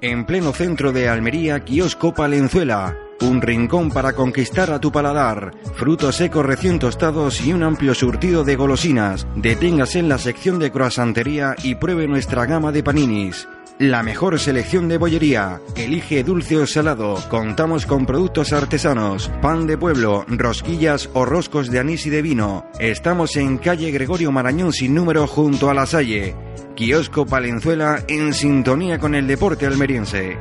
En pleno centro de Almería, kiosco Palenzuela un rincón para conquistar a tu paladar, frutos secos recién tostados y un amplio surtido de golosinas. Deténgase en la sección de croissantería y pruebe nuestra gama de paninis. La mejor selección de bollería. Elige dulce o salado. Contamos con productos artesanos, pan de pueblo, rosquillas o roscos de anís y de vino. Estamos en calle Gregorio Marañón sin número junto a la Salle. Kiosco Palenzuela en sintonía con el deporte almeriense.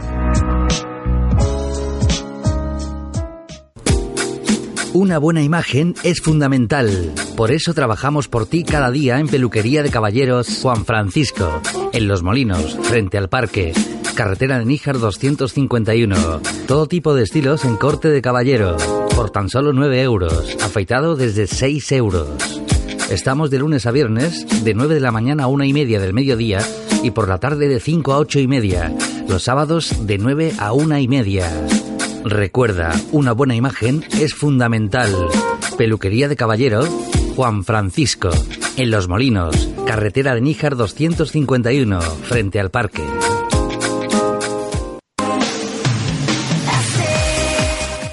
Una buena imagen es fundamental. Por eso trabajamos por ti cada día en Peluquería de Caballeros Juan Francisco, en Los Molinos, frente al parque. Carretera de Níjar 251. Todo tipo de estilos en corte de caballero. Por tan solo 9 euros. Afeitado desde 6 euros. Estamos de lunes a viernes, de 9 de la mañana a 1 y media del mediodía y por la tarde de 5 a 8 y media. Los sábados de 9 a 1 y media. Recuerda, una buena imagen es fundamental. Peluquería de Caballero, Juan Francisco. En Los Molinos, carretera de Níjar 251, frente al parque.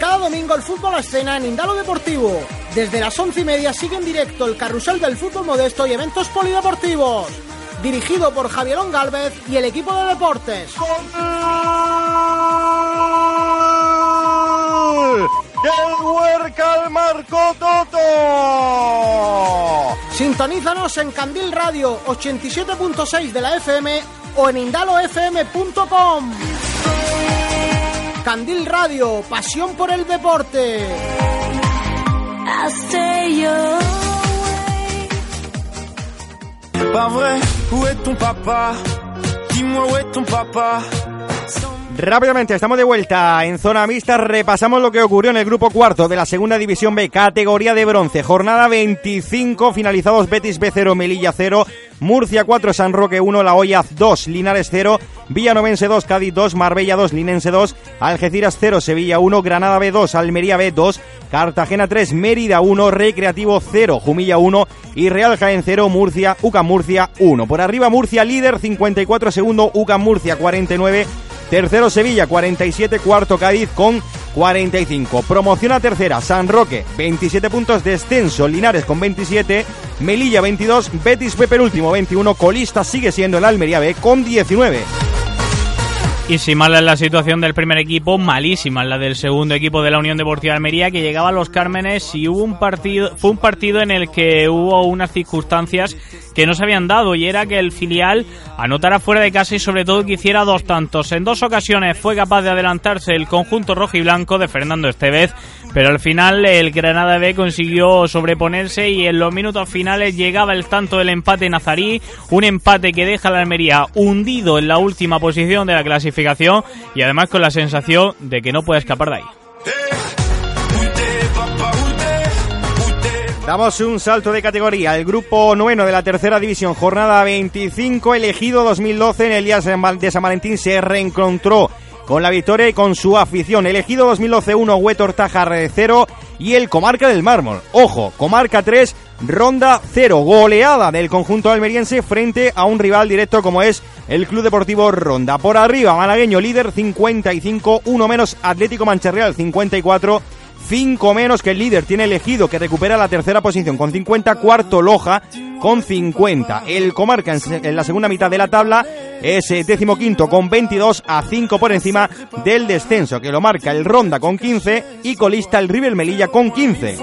Cada domingo el fútbol a escena en Indalo Deportivo. Desde las once y media sigue en directo el carrusel del fútbol modesto y eventos polideportivos dirigido por Javierón Galvez y el equipo de deportes. ¡El Huercal marcó Toto! Sintonízanos en Candil Radio 87.6 de la FM o en indalofm.com. Candil Radio, pasión por el deporte. Pas vrai, où est ton papa Dis-moi où est ton papa Rápidamente, estamos de vuelta en zona mixta. Repasamos lo que ocurrió en el grupo cuarto de la segunda división B, categoría de bronce. Jornada 25, finalizados Betis B0, Melilla 0, Murcia 4, San Roque 1, La Hoya 2, Linares 0, Villanovense 2, Cádiz 2, Marbella 2, Linense 2, Algeciras 0, Sevilla 1, Granada B2, Almería B2, Cartagena 3, Mérida 1, Recreativo 0, Jumilla 1 y Real Jaén 0, Murcia, UCAM Murcia 1. Por arriba Murcia líder 54, segundo UCAM Murcia 49, Tercero Sevilla, 47. Cuarto Cádiz con 45. Promoción a tercera, San Roque, 27 puntos. Descenso, Linares con 27. Melilla, 22. Betis Pepe penúltimo, 21. Colista sigue siendo el Almería B con 19. Y si mala es la situación del primer equipo, malísima es la del segundo equipo de la Unión Deportiva de Almería, que llegaba a los Cármenes y hubo un partido, fue un partido en el que hubo unas circunstancias que no se habían dado y era que el filial anotara fuera de casa y sobre todo que hiciera dos tantos. En dos ocasiones fue capaz de adelantarse el conjunto rojo y blanco de Fernando Estevez, pero al final el Granada B consiguió sobreponerse y en los minutos finales llegaba el tanto del empate nazarí, un empate que deja a la Almería hundido en la última posición de la clasificación y además con la sensación de que no puede escapar de ahí. Damos un salto de categoría. El grupo noveno de la tercera división, jornada 25, elegido 2012 en el día de San Valentín, se reencontró con la victoria y con su afición. Elegido 2012 1, Huetor Tajar 0 y el Comarca del Mármol. Ojo, Comarca 3, Ronda 0, goleada del conjunto almeriense frente a un rival directo como es el Club Deportivo Ronda. Por arriba, Malagueño líder 55, uno menos Atlético Mancherreal 54 5 menos que el líder tiene elegido que recupera la tercera posición con 50, cuarto Loja con 50. El Comarca en, la segunda mitad de la tabla es eh, décimo quinto con 22 a 5 por encima del descenso que lo marca el Ronda con 15 y colista el River Melilla con 15.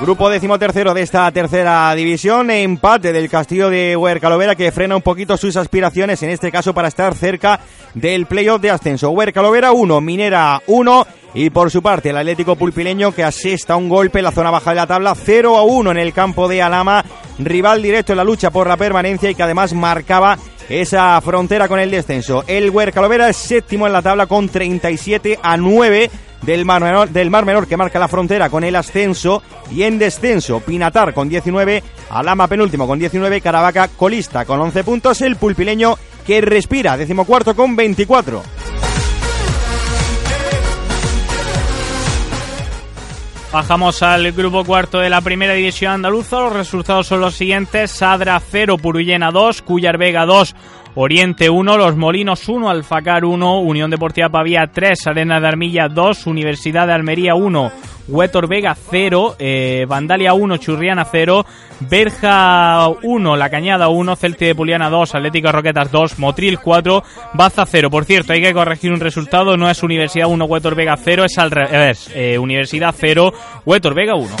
Grupo decimotercero de esta tercera división, empate del Castillo de Huercalovera que frena un poquito sus aspiraciones, en este caso para estar cerca del playoff de ascenso. Huercalovera 1, Minera 1 y por su parte el Atlético Pulpileño que asesta un golpe en la zona baja de la tabla 0 a 1 en el campo de Alama, rival directo en la lucha por la permanencia y que además marcaba esa frontera con el descenso. El Huercalovera es séptimo en la tabla con 37 a 9 del Mar, Menor, del Mar Menor que marca la frontera con el ascenso y en descenso Pinatar con 19, Alama penúltimo con 19, Caravaca colista con 11 puntos, el pulpileño que respira decimocuarto con 24. Bajamos al grupo cuarto de la primera división andaluza. Los resultados son los siguientes. Sadra 0, Purullena 2, Cuyar Vega 2, Oriente 1, Los Molinos 1, Alfacar 1, Unión Deportiva Pavía 3, Arena de Armilla 2, Universidad de Almería 1, Huetor Vega 0, eh, Vandalia 1, Churriana 0, Berja 1, La Cañada 1, Celti de Puliana 2, Atlético Roquetas 2, Motril 4, Baza 0. Por cierto, hay que corregir un resultado, no es Universidad 1, Huetor Vega 0, es al revés, eh, Universidad 0, Huetor Vega 1.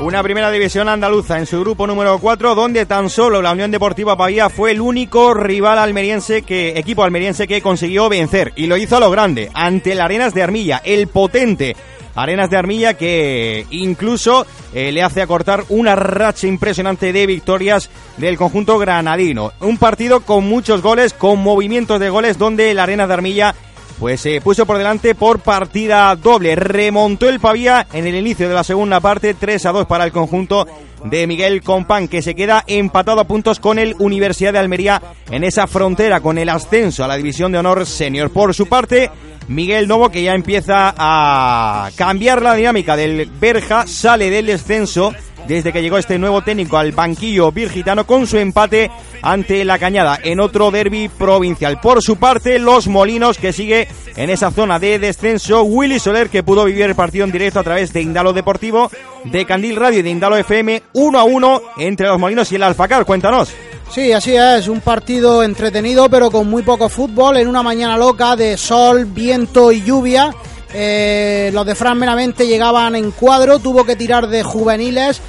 Una primera división andaluza en su grupo número 4, donde tan solo la Unión Deportiva Pavía fue el único rival almeriense que, equipo almeriense que consiguió vencer. Y lo hizo a lo grande, ante el Arenas de Armilla, el potente Arenas de Armilla que incluso eh, le hace acortar una racha impresionante de victorias del conjunto granadino. Un partido con muchos goles, con movimientos de goles, donde el Arenas de Armilla pues se puso por delante por partida doble. Remontó el Pavía en el inicio de la segunda parte, 3 a 2 para el conjunto de Miguel Compán, que se queda empatado a puntos con el Universidad de Almería en esa frontera con el ascenso a la División de Honor Senior. Por su parte, Miguel Novo, que ya empieza a cambiar la dinámica del Berja, sale del descenso desde que llegó este nuevo técnico al banquillo virgitano con su empate ante la Cañada en otro derby provincial. Por su parte, los Molinos que sigue en esa zona de descenso, Willy Soler que pudo vivir el partido en directo a través de Indalo Deportivo, de Candil Radio y de Indalo FM 1 a 1 entre los Molinos y el Alfacar. Cuéntanos. Sí, así es, un partido entretenido pero con muy poco fútbol en una mañana loca de sol, viento y lluvia. Eh, los de Fran meramente llegaban en cuadro, tuvo que tirar de juveniles,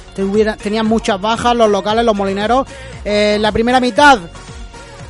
tenían muchas bajas los locales, los molineros. Eh, la primera mitad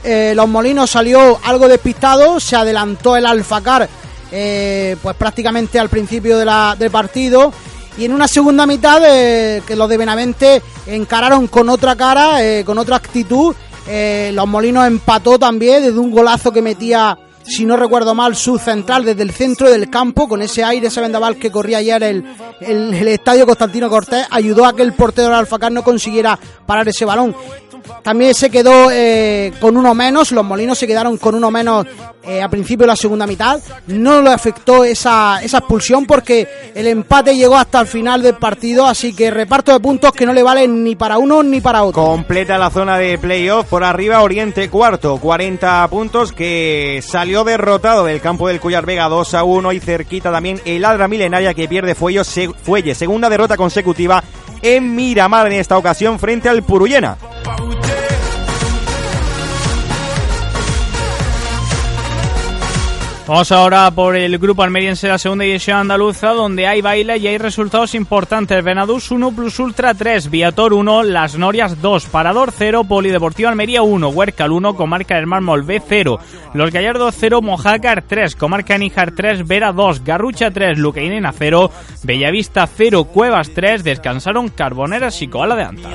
eh, los molinos salió algo despistado, se adelantó el Alfacar pues prácticamente al principio del partido y en una segunda mitad eh, que los de Benavente encararon con otra cara, eh, con otra actitud. Eh, los Molinos empató también desde un golazo que metía, si no recuerdo mal, su central desde el centro del campo, con ese aire, ese vendaval que corría ayer el, el, estadio Constantino Cortés, ayudó a que el portero del Alfacar no consiguiera parar ese balón. También se quedó con uno menos, los Molinos se quedaron con uno menos eh, a principio de la segunda mitad. No le afectó esa, esa expulsión porque el empate llegó hasta el final del partido, así que reparto de puntos que no le valen ni para uno ni para otro. Completa la zona de playoff por arriba Oriente cuarto, 40 puntos que salió derrotado del campo del Cuyar Vega 2 a 1 y cerquita también el Adra Milenaria que pierde segunda derrota consecutiva en Miramar en esta ocasión frente al Puruyena. Vamos ahora por el grupo almeriense de la segunda división andaluza, donde hay baile y hay resultados importantes. Venadús 1 plus Ultra 3, Viator 1, Las Norias 2, Parador 0, Polideportivo Almería 1, Huercal 1, Comarca del Mármol B 0, Los Gallardos 0, Mojácar 3, Comarca Níjar 3, Vera 2, Garrucha 3, Luqueinena 0, Bellavista 0, Cuevas 3, descansaron Carboneras y Coala de Anta.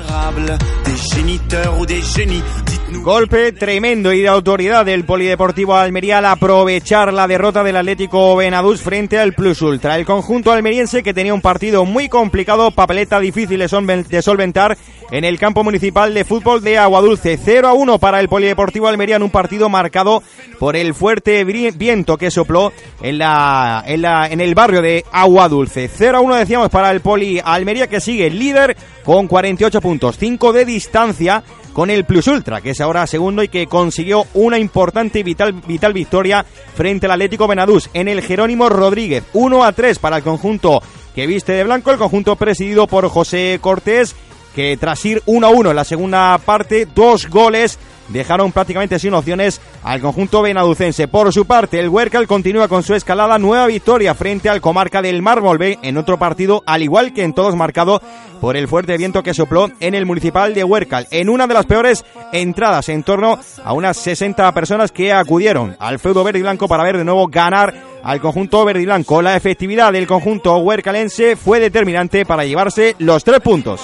Golpe tremendo y de autoridad del Polideportivo Almería al aprovechar la derrota del Atlético Benadús frente al Plus Ultra. El conjunto almeriense que tenía un partido muy complicado, papeleta difícil de solventar en el campo municipal de fútbol de Aguadulce. 0 a 1 para el Polideportivo Almería en un partido marcado por el fuerte viento que sopló en, la, en, la, en el barrio de Aguadulce. 0 a 1 decíamos para el Poli Almería que sigue líder con 48 puntos, 5 de distancia con el Plus Ultra, que es ahora segundo y que consiguió una importante y vital, vital victoria frente al Atlético Benadús en el Jerónimo Rodríguez. 1 a 3 para el conjunto que viste de blanco, el conjunto presidido por José Cortés, que tras ir 1 a 1 en la segunda parte, dos goles dejaron prácticamente sin opciones al conjunto benaducense. Por su parte, el Huercal continúa con su escalada, nueva victoria frente al comarca del Mármol B en otro partido, al igual que en todos marcado por el fuerte viento que sopló en el municipal de Huercal, en una de las peores entradas en torno a unas 60 personas que acudieron al feudo verde y blanco para ver de nuevo ganar al conjunto verde y blanco. La efectividad del conjunto huercalense fue determinante para llevarse los tres puntos.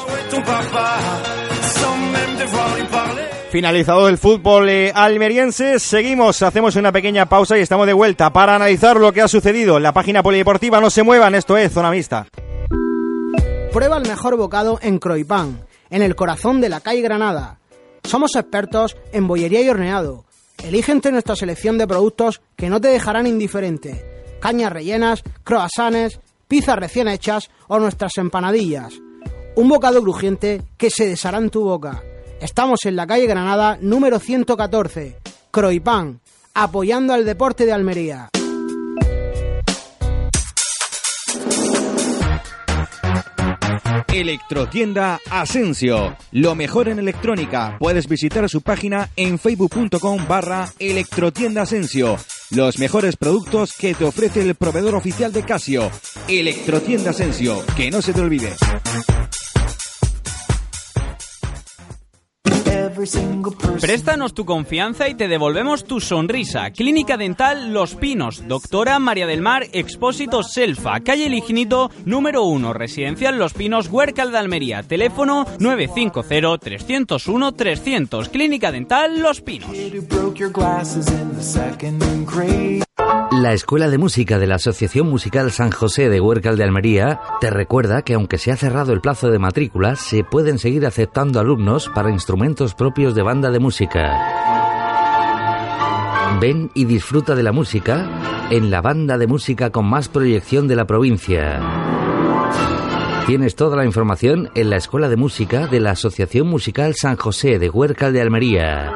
Finalizado el fútbol eh, almeriense, seguimos, hacemos una pequeña pausa y estamos de vuelta para analizar lo que ha sucedido la página polideportiva. No se muevan, esto es Zona Mixta. Prueba el mejor bocado en Croipán, en el corazón de la calle Granada. Somos expertos en bollería y horneado. Elige entre nuestra selección de productos que no te dejarán indiferente. Cañas rellenas, croissants, pizzas recién hechas o nuestras empanadillas. Un bocado crujiente que se deshará en tu boca Estamos en la calle Granada número 114, Croipán, apoyando al deporte de Almería. Electrotienda Asensio. Lo mejor en electrónica. Puedes visitar su página en facebook.com barra Electrotienda Asensio. Los mejores productos que te ofrece el proveedor oficial de Casio. Electrotienda Asensio. Que no se te olvide. Préstanos tu confianza y te devolvemos tu sonrisa. Clínica Dental Los Pinos, doctora María del Mar Expósito Selfa, calle Lignito, número 1, residencial Los Pinos, Huercal de Almería. Teléfono 950-301-300. Clínica Dental Los Pinos. La Escuela de Música de la Asociación Musical San José de Huercal de Almería te recuerda que aunque se ha cerrado el plazo de matrícula, se pueden seguir aceptando alumnos para instrumentos propios de banda de música. Ven y disfruta de la música en la banda de música con más proyección de la provincia. Tienes toda la información en la Escuela de Música de la Asociación Musical San José de Huércal de Almería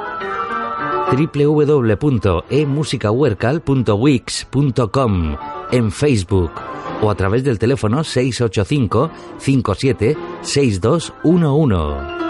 www.emusicahuercal.wix.com en Facebook o a través del teléfono 685 57 6211.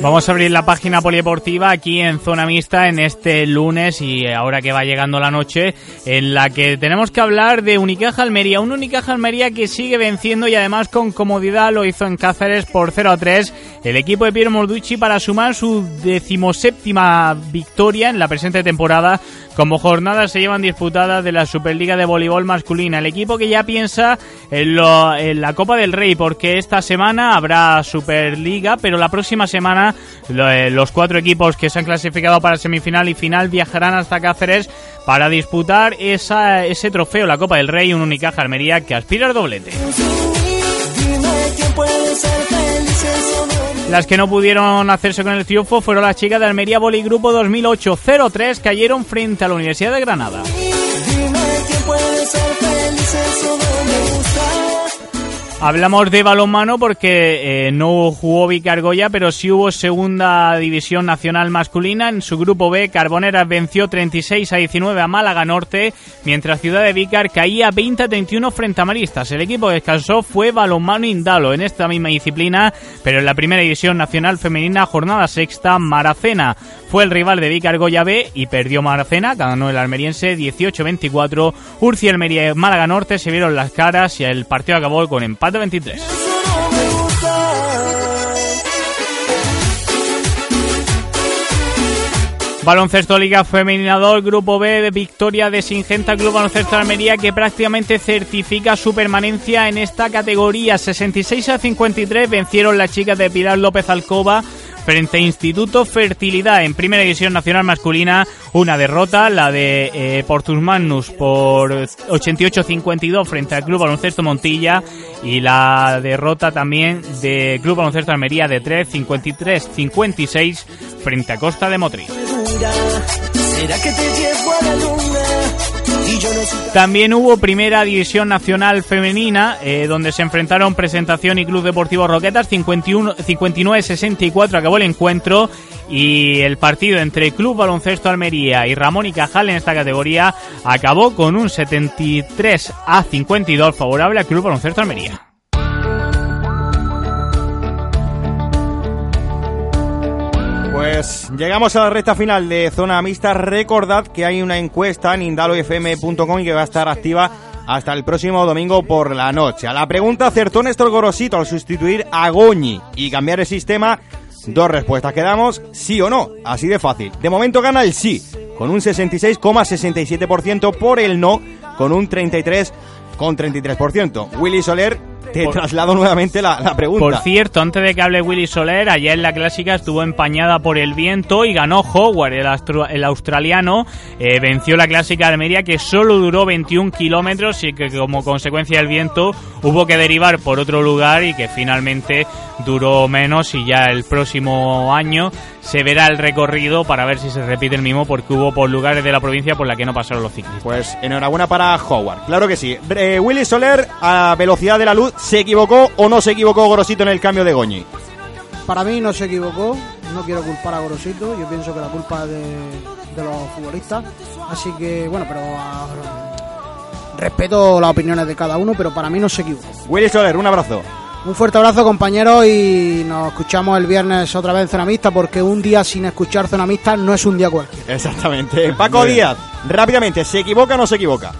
Vamos a abrir la página polideportiva aquí en Zona Mixta en este lunes y ahora que va llegando la noche en la que tenemos que hablar de Unicaja Almería. Un Unicaja Almería que sigue venciendo y además con comodidad lo hizo en Cáceres por 0 a 3 el equipo de Piero Morducci para sumar su decimoséptima victoria en la presente temporada como jornadas se llevan disputadas de la Superliga de Voleibol Masculina. El equipo que ya piensa en, la Copa del Rey, porque esta semana habrá Superliga, pero la próxima semana eh, los cuatro equipos que se han clasificado para semifinal y final viajarán hasta Cáceres para disputar ese trofeo, la Copa del Rey, un Unicaja Almería que aspira al doblete. Las que no pudieron hacerse con el triunfo fueron las chicas de Almería Boli Grupo 2008 0-3 cayeron frente a la Universidad de Granada. Hablamos de balonmano porque eh, no jugó Vicargoya, pero sí hubo segunda división nacional masculina. En su grupo B, Carboneras venció 36 a 19 a Málaga Norte, mientras Ciudad de Vicar caía 20 a 31 frente a Maristas. El equipo que descansó fue balonmano Indalo en esta misma disciplina, pero en la primera división nacional femenina, jornada sexta, Maracena fue el rival de Vicargoya B y perdió Maracena, ganó el almeriense 18-24. Urcia, Almería y Málaga Norte se vieron las caras y el partido acabó con empate 23. Baloncesto Liga Femenina 2, Grupo B victoria de Singenta Club Baloncesto Almería que prácticamente certifica su permanencia en esta categoría. 66 a 53 vencieron las chicas de Pilar López Alcoba frente a Instituto Fertilidad en Primera División Nacional Masculina. Una derrota, la de eh, Portus Magnus por 88-52 frente al Club Baloncesto Montilla y la derrota también de Club Baloncesto Almería de 3, 53-56 frente a Costa de Motriz. También hubo primera división nacional femenina, eh, donde se enfrentaron Presentación y Club Deportivo Roquetas, 59-64 acabó el encuentro y el partido entre Club Baloncesto Almería y Ramón y Cajal en esta categoría acabó con un 73 a 52 favorable al Club Baloncesto Almería. Pues llegamos a la recta final de Zona Mixta. Recordad que hay una encuesta en indalofm.com y que va a estar activa hasta el próximo domingo por la noche. A la pregunta, ¿acertó Néstor Gorosito al sustituir a Goñi y cambiar el sistema? Dos respuestas que damos, sí o no, así de fácil. De momento gana el sí, con un 66,67% por el no, con un 33,33%. Willy Soler te traslado nuevamente la, pregunta. Por cierto, antes de que hable Willy Soler, ayer la clásica estuvo empañada por el viento y ganó Howard, el, australiano. Eh, venció la clásica de Almería que solo duró 21 kilómetros y que como consecuencia del viento hubo que derivar por otro lugar y que finalmente duró menos y ya el próximo año se verá el recorrido para ver si se repite el mismo porque hubo por lugares de la provincia por la que no pasaron los ciclistas. Pues enhorabuena para Howard, claro que sí. Eh, Willy Soler a velocidad de la luz, ¿se equivocó o no se equivocó Gorosito en el cambio de Goñi? Para mí no se equivocó, no quiero culpar a Gorosito, yo pienso que la culpa es de, los futbolistas, así que bueno, pero ah, respeto las opiniones de cada uno, pero para mí no se equivocó. Willy Soler, un abrazo. Un fuerte abrazo, compañeros, y nos escuchamos el viernes otra vez en Zona Mixta, porque un día sin escuchar Zona Mixta no es un día cualquiera. Exactamente. Paco Díaz, rápidamente, ¿se equivoca o no se equivoca?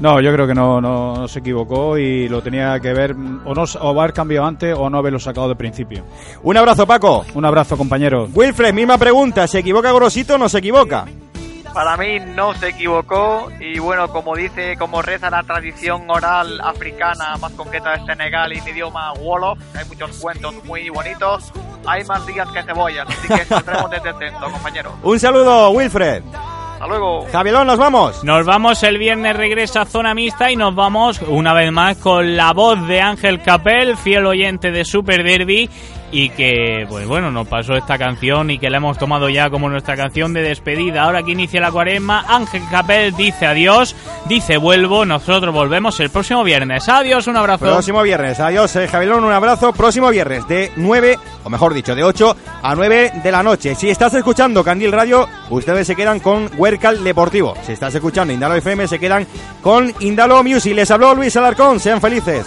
No, yo creo que no, no, se equivocó y lo tenía que ver o no o haber cambiado antes o no haberlo sacado de principio. Un abrazo, Paco. Un abrazo, compañero. Wilfred, misma pregunta, ¿se equivoca Grosito o no se equivoca? Para mí no se equivocó y bueno, como dice, como reza la tradición oral africana, más concreta de Senegal y en idioma Wolof, hay muchos cuentos muy bonitos, hay más días que cebollas, así que saldremos desde atento, compañero. Un saludo, Wilfred. Hasta luego. Javielón, nos vamos. Nos vamos el viernes, regresa a Zona Mixta y nos vamos una vez más con la voz de Ángel Capel, fiel oyente de Super Derby y que, pues bueno, nos pasó esta canción y que la hemos tomado ya como nuestra canción de despedida. Ahora que inicia la cuaresma, Ángel Capel dice adiós, dice vuelvo, nosotros volvemos el próximo viernes. Adiós, un abrazo. Próximo viernes, adiós, eh, Javielón, un abrazo. Próximo viernes de 9, o mejor dicho, de 8 a 9 de la noche. Si estás escuchando Candil Radio, ustedes se quedan con Huercal Deportivo. Si estás escuchando Indalo FM, se quedan con Indalo Music. Les habló Luis Alarcón, sean felices.